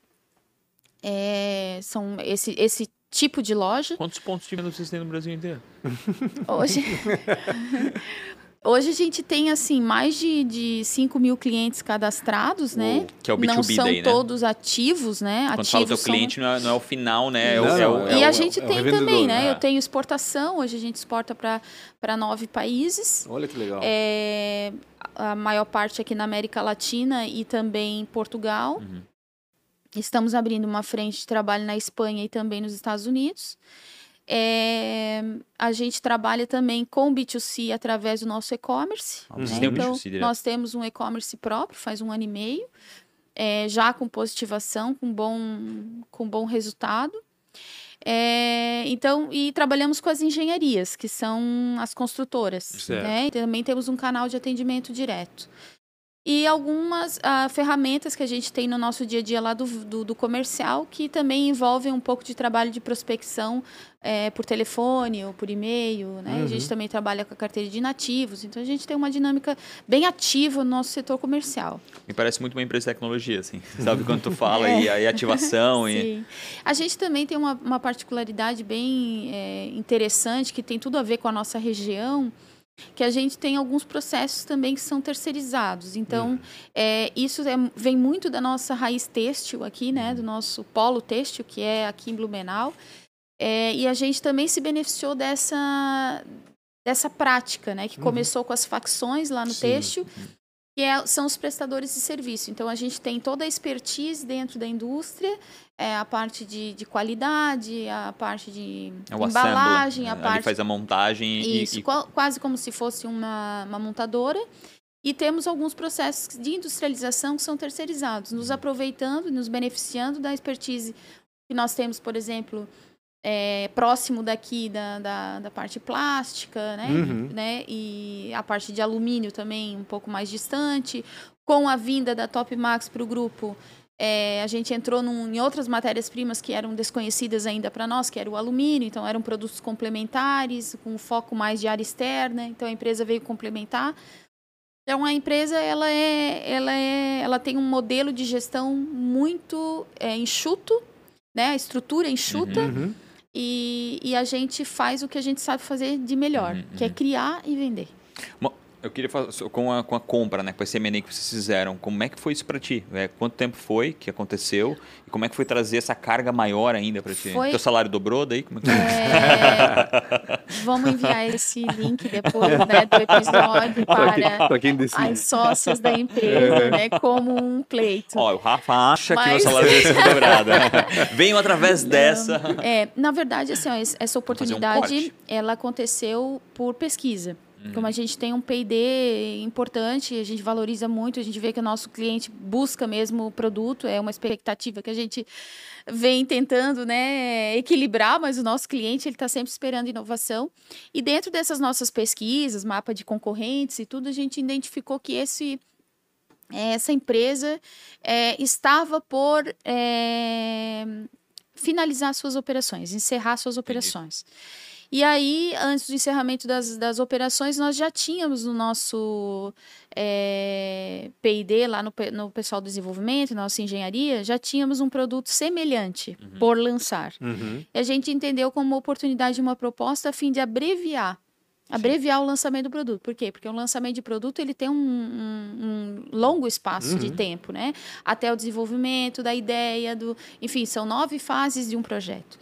É, são esse, esse tipo de loja. Quantos pontos de venda vocês têm no Brasil inteiro? [LAUGHS] Hoje, [LAUGHS] hoje a gente tem, assim, mais de, de 5 mil clientes cadastrados, né? Uou, que é o Não B2B são daí, né? todos ativos, né? Quando fala ativos teu são- cliente, não é, não é o final, né? É o, Não, é o- não, é E o- a gente é tem também, né? né? Eu tenho exportação, hoje a gente exporta para nove países. Olha que legal. É, a maior parte aqui na América Latina e também em Portugal. Uhum. Estamos abrindo uma frente de trabalho na Espanha e também nos Estados Unidos. É, a gente trabalha também com B2C através do nosso e-commerce. Ah, né? um Então, B2C direto. nós temos um e-commerce próprio, faz um ano e meio, é, já com positivação, com bom, com bom resultado. É, então, e trabalhamos com as engenharias, que são as construtoras. Né? E também temos um canal de atendimento direto. E algumas ah, ferramentas que a gente tem no nosso dia a dia lá do, do, do comercial, que também envolvem um pouco de trabalho de prospecção eh, por telefone ou por e-mail. Né? A Uhum. gente também trabalha com a carteira de nativos. Então, a gente tem uma dinâmica bem ativa no nosso setor comercial. Me parece muito uma empresa de tecnologia, assim. [LAUGHS] Sabe quando tu fala [LAUGHS] e aí ativação e... A gente também tem uma, uma particularidade bem eh, interessante, que tem tudo a ver com a nossa região, que a gente tem alguns processos também que são terceirizados. Então, eh, isso é- vem muito da nossa raiz têxtil aqui, né? Do nosso polo têxtil, que é aqui em Blumenau. Eh, e a gente também se beneficiou dessa, dessa prática, né? Que Uhum. começou com as facções lá no Sim. têxtil, que é- são os prestadores de serviço. Então, a gente tem toda a expertise dentro da indústria, é, a parte de, de qualidade, a parte de É embalagem, assembly, a né? parte... Ali faz a montagem Isso, e... qua- quase como se fosse uma, uma montadora. E temos alguns processos de industrialização que são terceirizados, Uhum. nos aproveitando, nos beneficiando da expertise que nós temos, por exemplo, é, próximo daqui da, da, da parte plástica, né? Uhum. né? E a parte de alumínio também um pouco mais distante. Com a vinda da Top Max para o grupo, é, a gente entrou num- em outras matérias-primas que eram desconhecidas ainda para nós, que era o alumínio, então eram produtos complementares, com um foco mais de área externa, então a empresa veio complementar. Então a empresa ela é, ela é, ela tem um modelo de gestão muito é, enxuto, né? A estrutura enxuta Uhum. E, e a gente faz o que a gente sabe fazer de melhor, Uhum, que é uhum. criar e vender. Eu queria falar com a, com a compra, né? Com esse M&A que vocês fizeram. Como é que foi isso pra ti? É, quanto tempo foi que aconteceu? E como é que foi trazer essa carga maior ainda pra ti? Foi- Teu salário dobrou daí? Como é que... É, vamos enviar esse link depois [LAUGHS] né, do episódio para pra quem as sócias da empresa, né, como um pleito. Ó, o Rafa acha que meu Mas- salário vai ser [LAUGHS] dobrado. Venham através dessa. É, na verdade, assim, ó, es- essa um oportunidade, corte. ela aconteceu por pesquisa. Uhum. Como a gente tem um P&D importante, a gente valoriza muito, a gente vê que o nosso cliente busca mesmo o produto, é uma expectativa que a gente vem tentando né, equilibrar, mas o nosso cliente ele está sempre esperando inovação. E dentro dessas nossas pesquisas, mapa de concorrentes e tudo, a gente identificou que esse essa empresa é, estava por é, finalizar suas operações, encerrar suas operações. E aí, antes do encerramento das, das operações, nós já tínhamos no nosso é, P&D, lá no, no pessoal do desenvolvimento, na nossa engenharia, já tínhamos um produto semelhante por lançar. Uhum. E a gente entendeu como uma oportunidade, uma proposta a fim de abreviar. Abreviar o lançamento do produto. Por quê? Porque o lançamento de produto ele tem um, um- um longo espaço de Uhum. tempo, né? Até o desenvolvimento da ideia, do. Enfim, são nove fases de um projeto.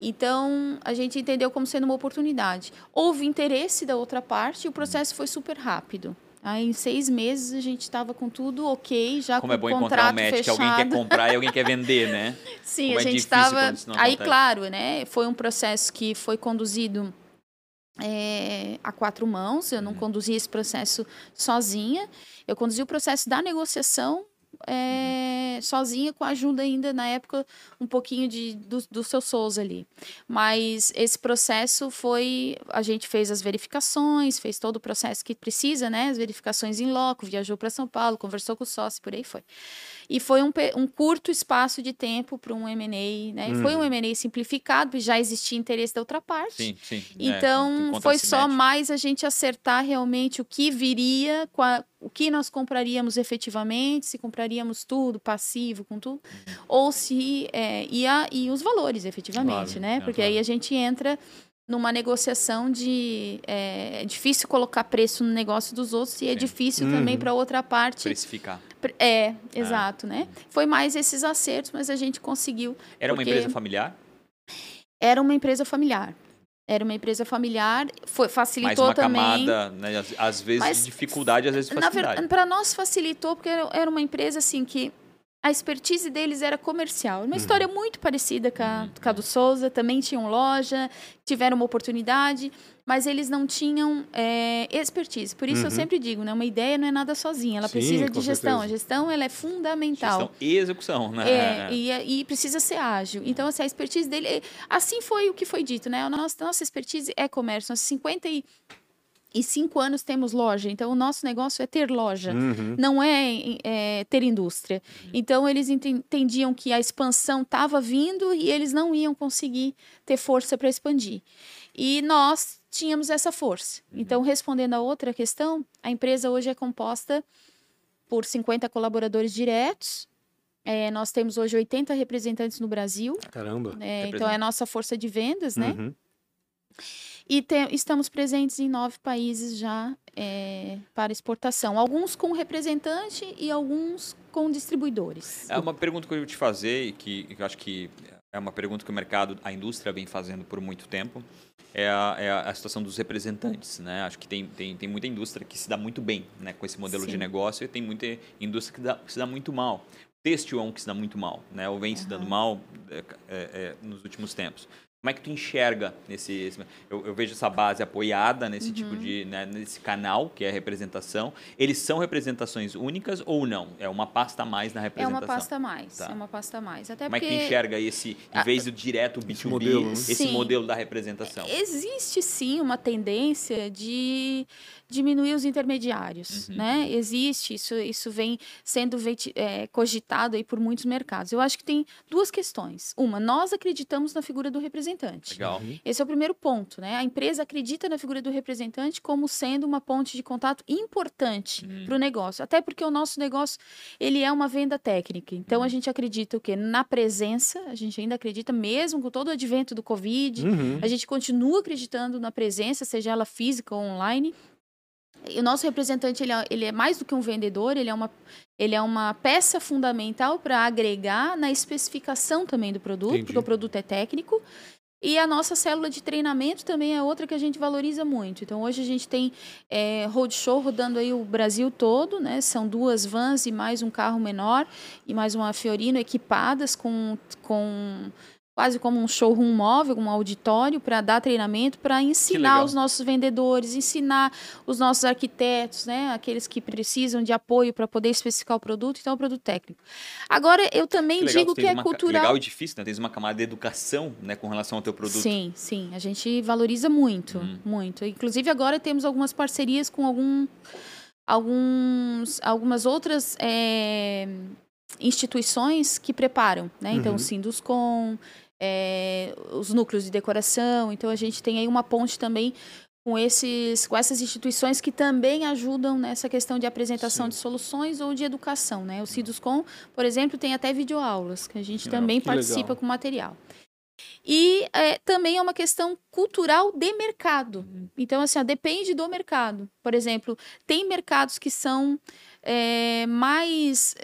Então, a gente entendeu como sendo uma oportunidade. Houve interesse da outra parte e o processo foi super rápido. Aí, em seis meses, a gente estava com tudo ok, já Como é com bom o encontrar um match, que fechado. alguém quer comprar e alguém quer vender, né? [LAUGHS] Sim, Como a é gente estava. Aí, acontece. claro, né? Foi um processo que foi conduzido é, a quatro mãos, eu não uhum. conduzi esse processo sozinha, eu conduzi o processo da negociação é, sozinha, com a ajuda ainda, na época, um pouquinho de, do, do seu Souza ali. Mas esse processo foi. A gente fez as verificações, fez todo o processo que precisa, né? As verificações em loco, viajou para São Paulo, conversou com o sócio, por aí foi. E foi um, um curto espaço de tempo para um M&A, né? Hum. Foi um M&A simplificado, já existia interesse da outra parte. Sim, sim. É, então, é, foi só mais a gente acertar realmente o que viria, a, o que nós compraríamos efetivamente, se compraríamos tudo, passivo, com tudo, uhum. ou se... É, e, a, e os valores, efetivamente, claro, né? É, Porque claro. aí a gente entra numa negociação de é, é, difícil colocar preço no negócio dos outros e é difícil uhum. também para outra parte precificar. É, exato, né? Foi mais esses acertos, mas a gente conseguiu. Era uma empresa familiar? Era uma empresa familiar. Era uma empresa familiar, foi, facilitou Mais uma também. Camada, né? às, às vezes mas, dificuldade, às vezes facilidade. Para nós facilitou porque era uma empresa assim que a expertise deles era comercial. Uma uhum. história muito parecida com a, uhum. com a, do Souza, também tinham loja, tiveram uma oportunidade, mas eles não tinham é, expertise. Por isso uhum. eu sempre digo, né, uma ideia não é nada sozinha, ela Sim, precisa de gestão. Certeza. A gestão ela é fundamental. Gestão e execução, né? É, e, e, precisa ser ágil. Então, assim, a expertise dele... Assim foi o que foi dito, né? A nossa, nossa expertise é comércio. Nós 50 e e cinco anos temos loja. Então, o nosso negócio é ter loja, uhum. não é, é, ter indústria. Uhum. Então, eles entendiam que a expansão estava vindo e eles não iam conseguir ter força para expandir. E nós tínhamos essa força. Uhum. Então, respondendo a outra questão, a empresa hoje é composta por 50 colaboradores diretos. É, nós temos hoje 80 representantes no Brasil. Caramba! É, então, é a nossa força de vendas, né? E te, estamos presentes em nove países já é, para exportação. Alguns com representante e alguns com distribuidores. É uma pergunta que eu ia te fazer e que, que eu acho que é uma pergunta que o mercado, a indústria vem fazendo por muito tempo. É a, é a, situação dos representantes, né? Acho que tem, tem, tem muita indústria que se dá muito bem né, com esse modelo Sim. de negócio e tem muita indústria que, dá, que se dá muito mal. Têxtil é um que se dá muito mal, né? Ou vem uhum. se dando mal é, é, é, nos últimos tempos. Como é que tu enxerga nesse. Esse, eu, eu, vejo essa base apoiada nesse tipo uhum. tipo de. Né, nesse canal, que é a representação. Eles são representações únicas ou não? É uma pasta a mais na representação? É uma pasta a mais. Tá. É uma pasta a mais. Até Como porque... é que enxerga esse, em vez do direto B2B, esse modelo, né? esse modelo da representação? Existe sim uma tendência de diminuir os intermediários, uhum. né? Existe, isso, isso vem sendo é, cogitado aí por muitos mercados. Eu acho que tem duas questões. Uma, nós acreditamos na figura do representante. Legal. Uhum. Esse é o primeiro ponto, né? A empresa acredita na figura do representante como sendo uma ponte de contato importante uhum. para o negócio. Até porque o nosso negócio, ele é uma venda técnica. Então, a uhum. gente acredita o quê? Na presença, a gente ainda acredita, mesmo com todo o advento do Covid, uhum. a gente continua acreditando na presença, seja ela física ou online o nosso representante ele é, ele é, mais do que um vendedor, ele é uma, ele é uma peça fundamental para agregar na especificação também do produto, Entendi. porque o produto é técnico. E a nossa célula de treinamento também é outra que a gente valoriza muito. Então, hoje a gente tem é, roadshow rodando aí o Brasil todo, né? São duas vans e mais um carro menor e mais uma Fiorino equipadas com, com quase como um showroom móvel, um auditório para dar treinamento, para ensinar os nossos vendedores, ensinar os nossos arquitetos, né, aqueles que precisam de apoio para poder especificar o produto, então é um produto técnico. Agora, eu também que digo que é cultural. Legal e difícil, né? Tens uma camada de educação, né, com relação ao teu produto. Sim, sim, a gente valoriza muito, hum. muito. Inclusive agora temos algumas parcerias com algum alguns algumas outras é, instituições que preparam, né? Então, uhum. o Sinduscom, é, os núcleos de decoração. Então a gente tem aí uma ponte também com, esses, com essas instituições que também ajudam nessa questão de apresentação Sim. de soluções ou de educação. Né? O Ciduscom, por exemplo, tem até videoaulas, que a gente também participa legal. com material. E é, também é uma questão cultural de mercado. Então, assim, ó, depende do mercado. Por exemplo, tem mercados que são é, mais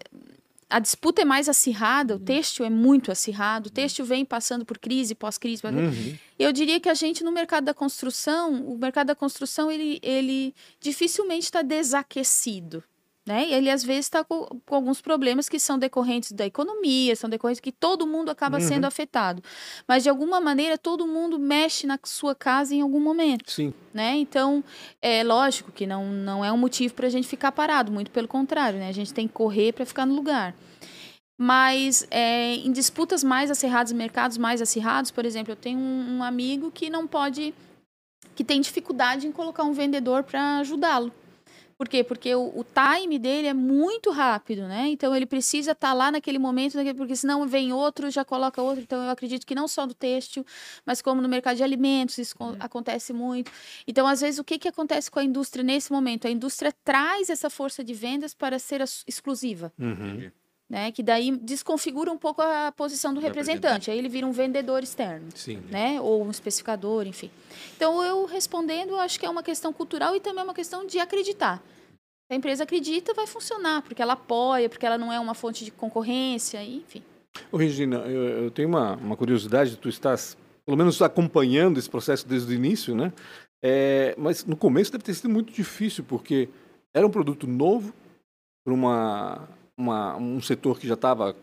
a disputa é mais acirrada, o uhum. têxtil é muito acirrado, o uhum. têxtil vem passando por crise, pós-crise. Uhum. Eu diria que a gente, no mercado da construção, o mercado da construção, ele, ele dificilmente está desaquecido. Né? E ele às vezes está com, com, alguns problemas que são decorrentes da economia, são decorrentes que todo mundo acaba uhum. sendo afetado. Mas de alguma maneira todo mundo mexe na sua casa em algum momento. Sim. Né? Então, é lógico que não, não é um motivo para a gente ficar parado, muito pelo contrário, né? A gente tem que correr para ficar no lugar. Mas é, em disputas mais acirradas, mercados mais acirrados, por exemplo, eu tenho um, um amigo que não pode, que tem dificuldade em colocar um vendedor para ajudá-lo. Por quê? Porque o, o, time dele é muito rápido, né? Então ele precisa estar tá lá naquele momento, porque senão vem outro, já coloca outro. Então eu acredito que não só no têxtil, mas como no mercado de alimentos, isso uhum. acontece muito. Então, às vezes, o que, que acontece com a indústria nesse momento? A indústria traz essa força de vendas para ser exclusiva. Uhum né? Que daí desconfigura um pouco a posição do representante. Aí ele vira um vendedor externo, Sim. né? Ou um especificador, enfim. Então eu respondendo, acho que é uma questão cultural e também é uma questão de acreditar. Se a empresa acredita, vai funcionar, porque ela apoia, porque ela não é uma fonte de concorrência, enfim. Ô, Regina, eu, eu tenho uma, uma curiosidade, tu estás pelo menos acompanhando esse processo desde o início, né? É, mas no começo deve ter sido muito difícil, porque era um produto novo para uma uma, um setor que já estava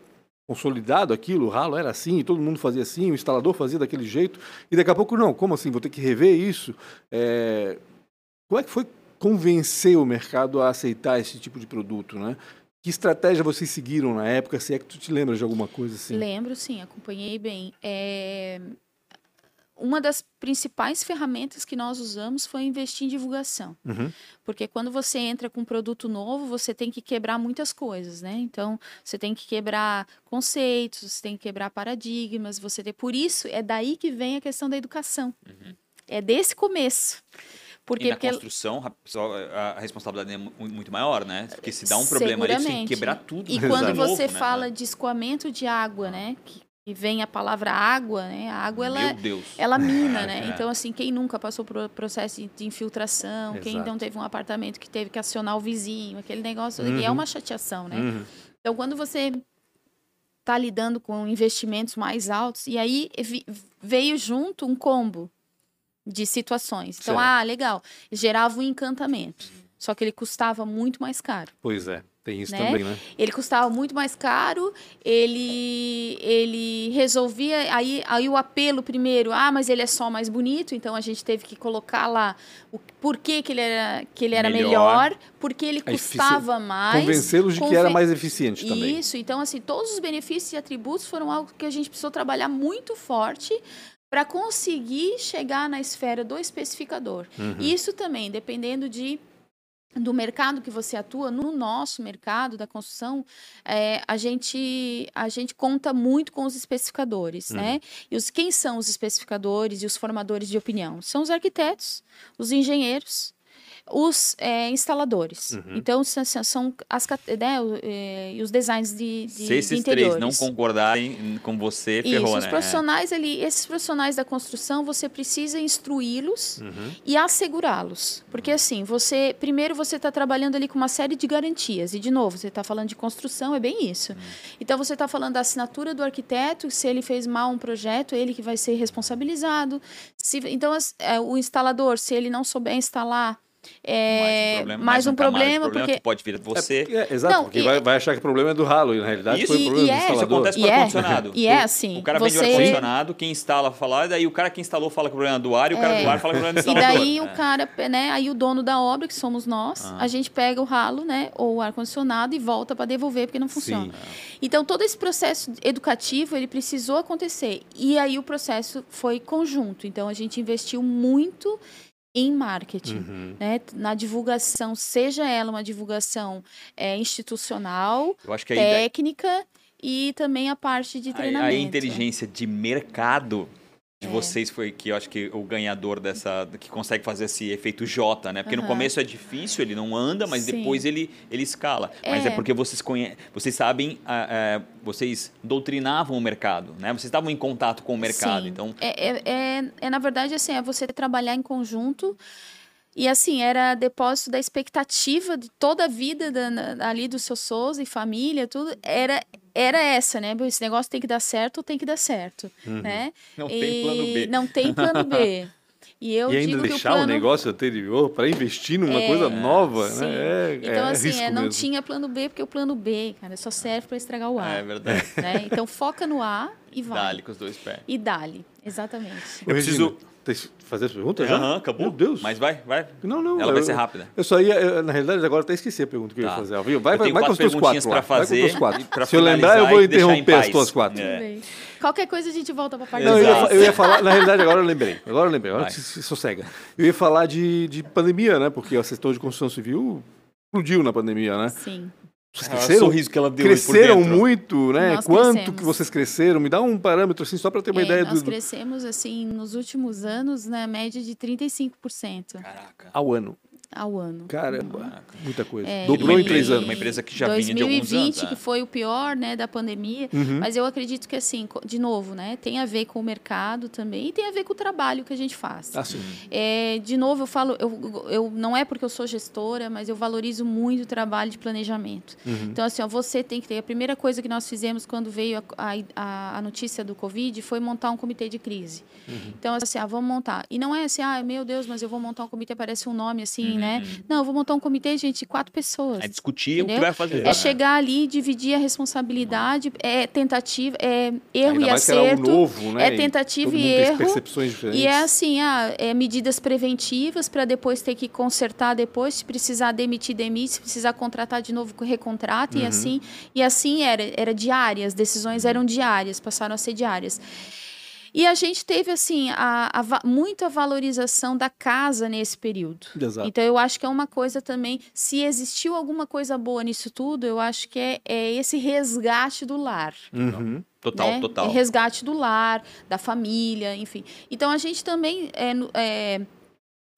consolidado aquilo, o ralo era assim, todo mundo fazia assim, o instalador fazia daquele jeito, e daqui a pouco não, como assim, vou ter que rever isso? É... Como é que foi convencer o mercado a aceitar esse tipo de produto, né? Que estratégia vocês seguiram na época, se é que tu te lembra de alguma coisa assim? Lembro, sim, acompanhei bem. É uma das principais ferramentas que nós usamos foi investir em divulgação. Uhum. Porque quando você entra com um produto novo, você tem que quebrar muitas coisas, né? Então, você tem que quebrar conceitos, você tem que quebrar paradigmas, você tem... Por isso, é daí que vem a questão da educação. Uhum. É desse começo. Porque, e na porque... construção, a responsabilidade é muito maior, né? Porque se dá um problema ali, você tem que quebrar tudo. E quando você novo, né? fala né? de escoamento de água, né? Que e vem a palavra água, né? A água ela, ela mina, [LAUGHS] né? Então assim, quem nunca passou por processo de infiltração, Exato. quem não teve um apartamento que teve que acionar o vizinho, aquele negócio, uhum. é uma chateação, né? Uhum. Então quando você está lidando com investimentos mais altos e aí veio junto um combo de situações. Então, certo. ah, legal, gerava um encantamento. Só que ele custava muito mais caro. Pois é. Tem isso né? também, né? Ele custava muito mais caro, ele, ele resolvia. Aí, aí o apelo primeiro, ah, mas ele é só mais bonito, então a gente teve que colocar lá o porquê que ele era, que ele era melhor, melhor porque ele custava mais. Convencê-los de que era mais eficiente também. Isso, então, assim, todos os benefícios e atributos foram algo que a gente precisou trabalhar muito forte para conseguir chegar na esfera do especificador. Uhum. Isso também, dependendo de do mercado que você atua, no nosso mercado da construção, é, a, gente, a gente conta muito com os especificadores, uhum. né? E os, quem são os especificadores e os formadores de opinião? São os arquitetos, os engenheiros, os é, instaladores. Uhum. Então, são, são as, né, é, os designs de, de, Se esses de três não concordarem com você, ferrou, Isso, né? os profissionais ali, esses profissionais da construção, você precisa instruí-los uhum. e assegurá-los. Porque assim, você primeiro você está trabalhando ali com uma série de garantias. E, de novo, você está falando de construção, é bem isso. Uhum. Então, você está falando da assinatura do arquiteto, se ele fez mal um projeto, ele que vai ser responsabilizado. Se, então, as, é, o instalador, se ele não souber instalar é, mais um problema, mais um problema, problema porque pode vir de você. É é, exato, não, porque e, vai, vai, achar que o problema é do ralo, e na realidade isso, foi o problema e do é, instalador. Isso acontece com o ar-condicionado. E é assim. O cara você... vende o ar-condicionado, quem instala fala, daí o cara que instalou fala que o problema é do ar, e o cara do ar fala que o problema é do instalador. E daí o cara, né, aí o dono da obra, que somos nós, ah. a gente pega o ralo, né, ou o ar-condicionado e volta para devolver porque não funciona. Sim. Então todo esse processo educativo, ele precisou acontecer. E aí o processo foi conjunto. Então a gente investiu muito em marketing, uhum. né? na divulgação, seja ela uma divulgação é, institucional, técnica e também a parte de treinamento. A, a inteligência de mercado de é. vocês foi que eu acho que o ganhador dessa que consegue fazer esse efeito J, né? Porque uhum. no começo é difícil, ele não anda, mas Sim. depois ele ele escala. É. Mas é porque vocês conhe... vocês sabem, uh, uh, vocês doutrinavam o mercado, né? Vocês estavam em contato com o mercado, Sim. então. É, é, é, é na verdade assim, é você trabalhar em conjunto. E assim, era depósito da expectativa de toda a vida da, ali dos seus sous e família, tudo. Era, era essa, né? Esse negócio tem que dar certo, tem que dar certo, uhum. né? Não e tem plano B. Não tem plano B. E eu e ainda digo que o deixar plano o negócio anterior para investir numa É, coisa nova, sim. né? É, Então, é assim, risco é, não mesmo. tinha plano B, porque o plano B, cara, só serve para estragar o A. É verdade. né? Então, foca no A e vai. Dá-lhe com os dois pés. E dá-lhe, exatamente. Eu preciso fazer as perguntas já? Aham, acabou. Meu Deus. Mas vai, vai. Não, não. Ela vai eu- ser rápida. Eu só ia, eu, na realidade, agora até esqueci a pergunta que eu ia Tá. fazer. Vai, Eu vai, tenho vai com teus perguntinhas quatro pra Vai fazer quatro. pra Se eu lembrar, eu vou interromper as tuas quatro. É. Qualquer coisa a gente volta para a parte Não, eu ia, eu ia falar, na realidade, agora eu lembrei. Agora eu lembrei, agora Vai. se, se sossega. Eu ia falar de, de pandemia, né? Porque o setor de construção civil explodiu na pandemia, né? Sim. Vocês Ah, o cresceram, sorriso que ela deu cresceram muito, né? Nós Quanto crescemos. que vocês cresceram? Me dá um parâmetro, assim, só para ter uma É, ideia nós do, crescemos, assim, nos últimos anos, na média de 35% Caraca. ao ano. Ao ano. Caramba, Caraca. muita coisa. É, Dobrou em três empresa- anos. Uma empresa que já vinha de alguns 2020, anos. que é. foi o pior, né, da pandemia, Uhum. mas eu acredito que, assim, de novo, né, tem a ver com o mercado também e tem a ver com o trabalho que a gente faz. Ah, sim. É, de novo, eu falo, eu, eu não é porque eu sou gestora, mas eu valorizo muito o trabalho de planejamento. Uhum. Então, assim, ó, você tem que ter. A primeira coisa que nós fizemos quando veio a, a, a notícia do Covid foi montar um comitê de crise. Uhum. Então, assim, ah, vamos montar. E não é assim, ah, meu Deus, mas eu vou montar um comitê, parece um nome assim, Uhum. Né? Não, eu vou montar um comitê, gente, de quatro pessoas. É discutir o que Entendeu? vai fazer. É chegar ali, dividir a responsabilidade, é tentativa, é erro Ainda e que algo acerto. novo, né? é E tentativa e tem erro. percepções diferentes. E é assim, ah, é medidas preventivas para depois ter que consertar depois, se precisar demitir, demite, se precisar contratar de novo, recontrata, Uhum. e assim, e assim era, era diária, as decisões eram diárias, passaram a ser diárias. E a gente teve, assim, a, a va- muito a valorização da casa nesse período. Exato. Então, eu acho que é uma coisa também. Se existiu alguma coisa boa nisso tudo, eu acho que é, é esse resgate do lar. Uhum. Total, né? total. É resgate do lar, da família, enfim. Então a gente também é, é,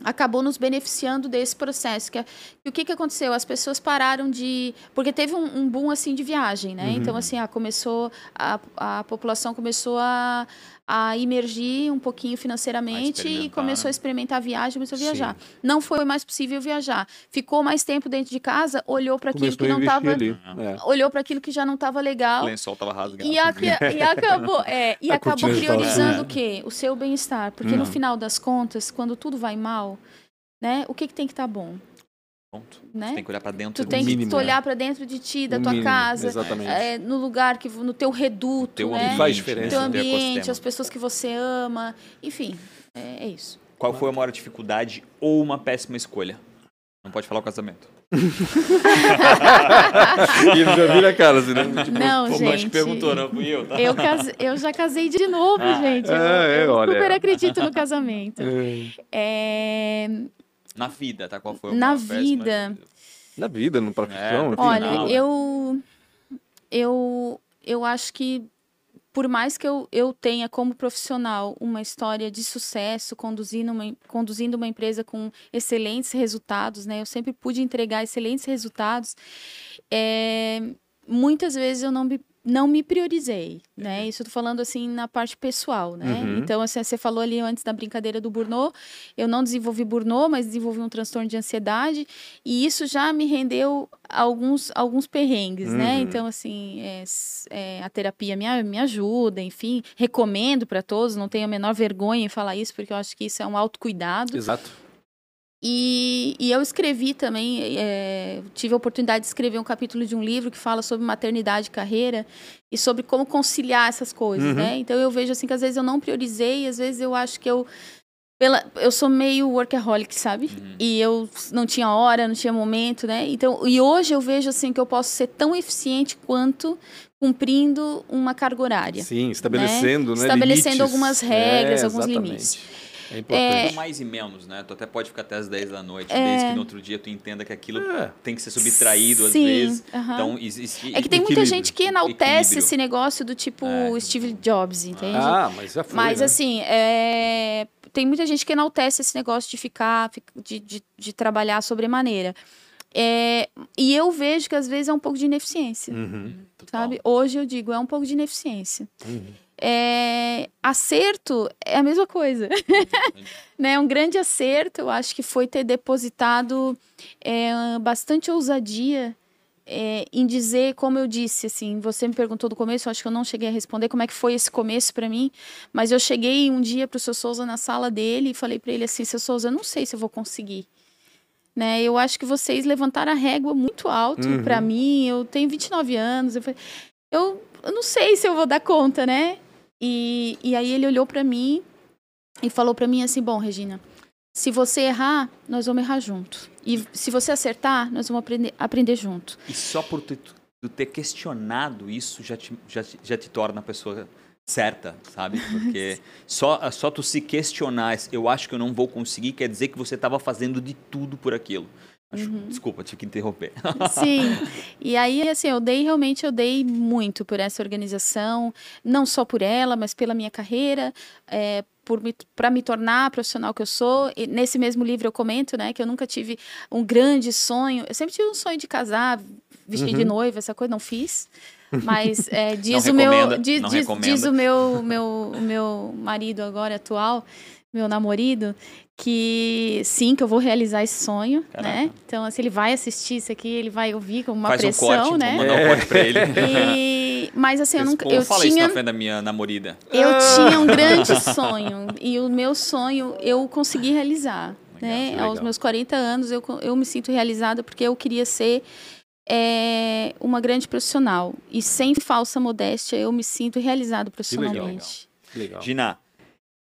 acabou nos beneficiando desse processo. Que, é- e o que, que aconteceu? As pessoas pararam de. Porque teve um, um boom assim de viagem, né? Uhum. Então, assim, ah, começou. A, a população começou a, a emergir um pouquinho financeiramente e começou a experimentar a viagem, começou a Sim. viajar. Não foi mais possível viajar. Ficou mais tempo dentro de casa, olhou para aquilo que a não estava. ali. É. Olhou para aquilo que já não estava legal. O lençol tava rasgado. E, aca- [LAUGHS] e acabou, é, e A acabou priorizando o quê? O seu bem-estar. Porque no Uhum. final das contas, quando tudo vai mal, né? O que, que tem que estar bom? Ponto. Né? Você tem que olhar pra dentro Tu tem mínimo, que olhar para dentro de ti, da O tua mínimo, casa, Exatamente. é, no lugar que no teu reduto, teu né? ambiente, Faz diferença. teu né? Teu ambiente, as pessoas que você ama, enfim, é, é isso. Qual foi a maior dificuldade ou uma péssima escolha? Não pode falar o casamento. [LAUGHS] e ele já vira a cara, assim, né? Tipo, Não, Pô, gente. mas que perguntou, não fui eu, tá? Eu, case- eu já casei de novo, gente. Eu, é, é, eu olha. super acredito no casamento. é, É, Na vida, tá? Qual foi a Na maior péssima- vida. na vida, no profissão, É. Olha, não, eu, eu, eu acho que por mais que eu, eu tenha como profissional uma história de sucesso, conduzindo uma, conduzindo uma empresa com excelentes resultados, né? Eu sempre pude entregar excelentes resultados. é, muitas vezes eu não me, não me priorizei, né? Isso eu tô falando assim na parte pessoal, né? Uhum. Então, assim, você falou ali antes da brincadeira do burnout, eu não desenvolvi burnout, mas desenvolvi um transtorno de ansiedade e isso já me rendeu alguns, alguns perrengues, né? Uhum. Então, assim, é, é, a terapia me, me ajuda, enfim, recomendo para todos, não tenho a menor vergonha em falar isso, porque eu acho que isso é um autocuidado. Exato. E, e eu escrevi também, é, tive a oportunidade de escrever um capítulo de um livro que fala sobre maternidade e carreira e sobre como conciliar essas coisas, Uhum. né? Então eu vejo assim que às vezes eu não priorizei, às vezes eu acho que eu pela, eu sou meio workaholic, sabe? Uhum. E eu não tinha hora, não tinha momento, né? Então, e hoje eu vejo assim que eu posso ser tão eficiente quanto cumprindo uma carga horária. Sim, estabelecendo, né? Estabelecendo limites. algumas regras, É, alguns limites. É importante. Tudo mais e menos, né? Tu até pode ficar até as 10 da noite, É. desde que no outro dia tu entenda que aquilo É. tem que ser subtraído às Sim, vezes. aham. Então, existe. É que tem muita gente que enaltece Equilíbrio. esse negócio do tipo É. Steve Jobs, entende? Ah, mas já foi. Mas né? assim, é, tem muita gente que enaltece esse negócio de ficar, fic- de, de, de trabalhar sobremaneira. É, e eu vejo que às vezes é um pouco de ineficiência, Uhum. Sabe? Hoje eu digo, é um pouco de ineficiência. Uhum. É, acerto é a mesma coisa. [LAUGHS] né? Um grande acerto, eu acho que foi ter depositado é, bastante ousadia é, em dizer, como eu disse, assim, você me perguntou do começo, eu acho que eu não cheguei a responder como é que foi esse começo para mim, mas eu cheguei um dia para o seu Souza na sala dele e falei para ele assim, seu Souza, eu não sei se eu vou conseguir. Né? Eu acho que vocês levantaram a régua muito alto uhum. para mim. Eu tenho 29 anos. Eu, falei, eu, eu não sei se eu vou dar conta, né? E, e aí ele olhou para mim e falou para mim assim: Bom, Regina, se você errar, nós vamos errar junto. E se você acertar, nós vamos aprender, aprender junto. E só por tu, tu ter questionado isso já te, já, já te torna a pessoa certa, sabe? [LAUGHS] Porque só, só tu se questionar, eu acho que eu não vou conseguir, quer dizer que você estava fazendo de tudo por aquilo. Acho, uhum. Desculpa, tive que interromper. [LAUGHS] Sim. E aí, assim, eu dei realmente, eu dei muito por essa organização, não só por ela, mas pela minha carreira, é, para me, me tornar a profissional que eu sou. E nesse mesmo livro eu comento, né, que eu nunca tive um grande sonho. Eu sempre tive um sonho de casar, vestir uhum. de noiva, essa coisa, não fiz. Mas [LAUGHS] é, diz o meu, diz, diz, diz, o meu, [LAUGHS] meu, meu marido agora atual, meu namorado, que sim, que eu vou realizar esse sonho, Caraca. né? Então, assim, ele vai assistir isso aqui, ele vai ouvir com uma Faz pressão, um corte, né? Vou mandar um corte pra ele. [LAUGHS] E, mas assim, eu nunca. Eu, eu falei tinha, isso na frente da minha namorada. Eu ah. tinha um grande [LAUGHS] sonho. E o meu sonho eu consegui realizar. Legal, né? Aos meus 40 anos, eu, eu me sinto realizada porque eu queria ser é uma grande profissional. E sem falsa modéstia, eu me sinto realizado profissionalmente. Que legal. legal. Gina,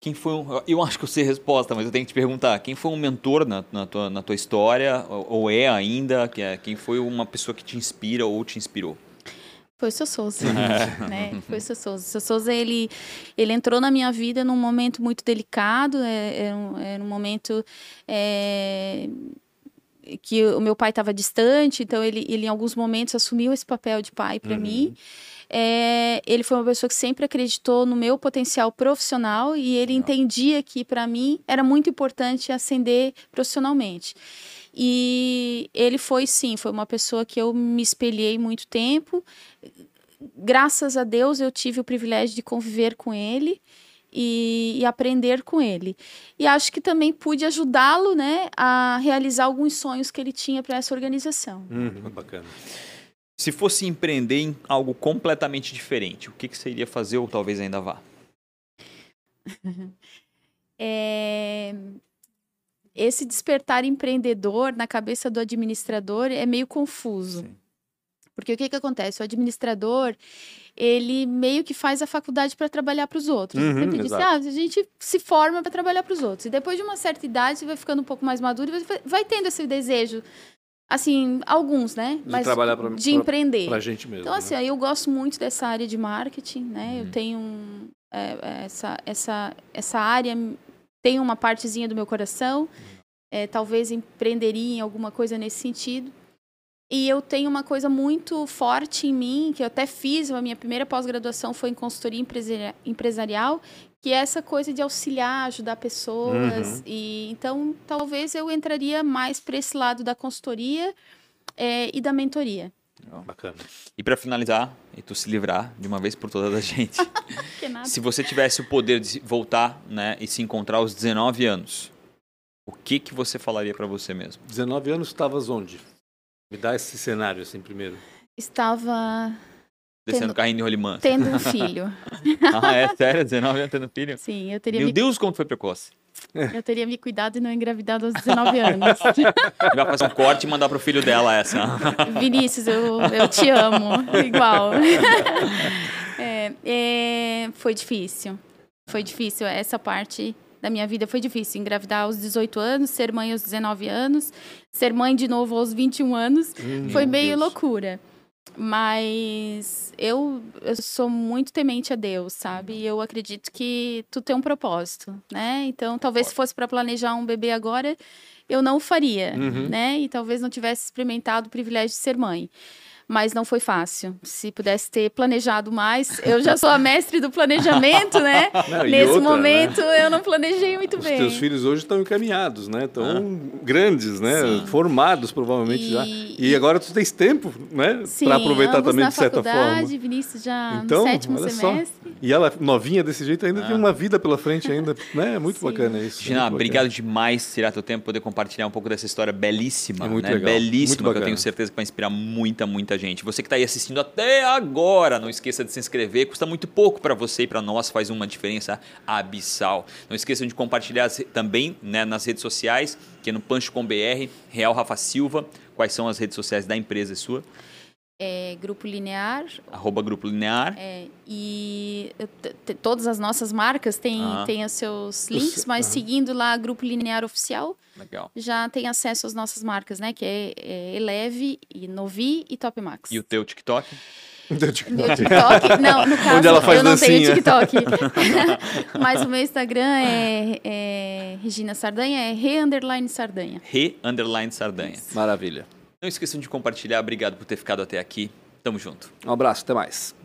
quem foi um, eu acho que eu sei a resposta, mas eu tenho que te perguntar. Quem foi um mentor na, na, tua, na tua história, ou, ou é ainda? Que é, quem foi uma pessoa que te inspira ou te inspirou? Foi o seu Souza, [LAUGHS] né? Foi o seu Souza. O seu Souza, ele, ele entrou na minha vida num momento muito delicado, é, um, era um momento é, que o meu pai estava distante, então ele, ele em alguns momentos assumiu esse papel de pai para uhum. mim. É, ele foi uma pessoa que sempre acreditou no meu potencial profissional e ele entendia que para mim era muito importante ascender profissionalmente. E ele foi sim, foi uma pessoa que eu me espelhei muito tempo. Graças a Deus eu tive o privilégio de conviver com ele e, e aprender com ele. E acho que também pude ajudá-lo né, a realizar alguns sonhos que ele tinha para essa organização. Uhum, bacana. Se fosse empreender em algo completamente diferente, o que, que você iria fazer ou talvez ainda vá? [LAUGHS] é... Esse despertar empreendedor na cabeça do administrador é meio confuso. Sim. Porque o que, que acontece? O administrador, ele meio que faz a faculdade para trabalhar para os outros. Uhum, Sempre disse, ah, a gente se forma para trabalhar para os outros. E depois de uma certa idade, você vai ficando um pouco mais maduro e vai, vai tendo esse desejo assim, alguns, né? De Mas trabalhar pra, de pra, empreender. Pra gente mesmo. Então, assim, né? eu gosto muito dessa área de marketing, né? Uhum. Eu tenho um, é, é, essa, essa, essa área tem uma partezinha do meu coração. Uhum. É, talvez empreenderia em alguma coisa nesse sentido. E eu tenho uma coisa muito forte em mim, que eu até fiz, a minha primeira pós-graduação foi em consultoria empresarial, que é essa coisa de auxiliar, ajudar pessoas. Uhum. E então talvez eu entraria mais para esse lado da consultoria é, e da mentoria. Oh, bacana. E para finalizar, e tu se livrar de uma vez por todas da gente. [LAUGHS] se você tivesse o poder de voltar, né, e se encontrar aos 19 anos, o que que você falaria para você mesmo? 19 anos estavas onde? Me dá esse cenário assim primeiro. Estava descendo tendo, carrinho de rolimã. Tendo um [LAUGHS] filho. ah, é sério? 19 anos tendo filho? Sim, eu teria Meu me... Deus, como foi precoce. Eu teria me cuidado e não engravidado aos 19 anos. Vai fazer um corte e mandar pro filho dela essa. Vinícius, eu, eu te amo. Igual. É, é, foi difícil. Foi difícil. Essa parte da minha vida foi difícil. Engravidar aos 18 anos, ser mãe aos 19 anos, ser mãe de novo aos 21 anos. Hum, foi meio Deus. loucura. Mas eu, eu sou muito temente a Deus, sabe? E eu acredito que tu tem um propósito, né? Então, talvez se fosse para planejar um bebê agora, eu não o faria, uhum. né? E talvez não tivesse experimentado o privilégio de ser mãe. Mas não foi fácil. Se pudesse ter planejado mais, eu já sou a mestre do planejamento, né? [LAUGHS] Não, Nesse outra, momento eu não planejei muito Os bem. teus filhos hoje estão encaminhados, né? Estão grandes, né? Sim. Formados provavelmente E- já. E agora tu tens tempo, né? Sim, Para aproveitar também de certa faculdade, forma. Vinícius já Então, no sétimo olha só. semestre. E ela novinha desse jeito ainda Ah. tem uma vida pela frente ainda, né? É muito Sim. bacana isso. Gina, muito obrigado demais por tirar teu tempo poder compartilhar um pouco dessa história belíssima, É muito né? legal, muito Belíssima, que eu tenho certeza que vai inspirar muita, muita gente. Você que está aí assistindo até agora, não esqueça de se inscrever, custa muito pouco para você e para nós, faz uma diferença abissal. Não esqueçam de compartilhar também né, nas redes sociais, que é no Pancho com BR, Real Rafa Silva. Quais são as redes sociais da empresa sua? É, grupo linear. Arroba Grupo Linear. é, e todas as nossas marcas têm, Ah. têm os seus Os- links, mas seguindo lá Grupo Linear Oficial, Legal. já tem acesso às nossas marcas, né? Que é, é Eleve, e Novi e Top Max. E o teu TikTok? [LAUGHS] Meu TikTok, não, no [LAUGHS] caso, Onde ela faz eu não tenho. TikTok. [LAUGHS] Mas o meu Instagram é, é Regina Sardanha, é re underline Sardanha. Re Underline Sardanha. Maravilha. Não esqueçam de compartilhar. Obrigado por ter ficado até aqui. Tamo junto. Um abraço, até mais.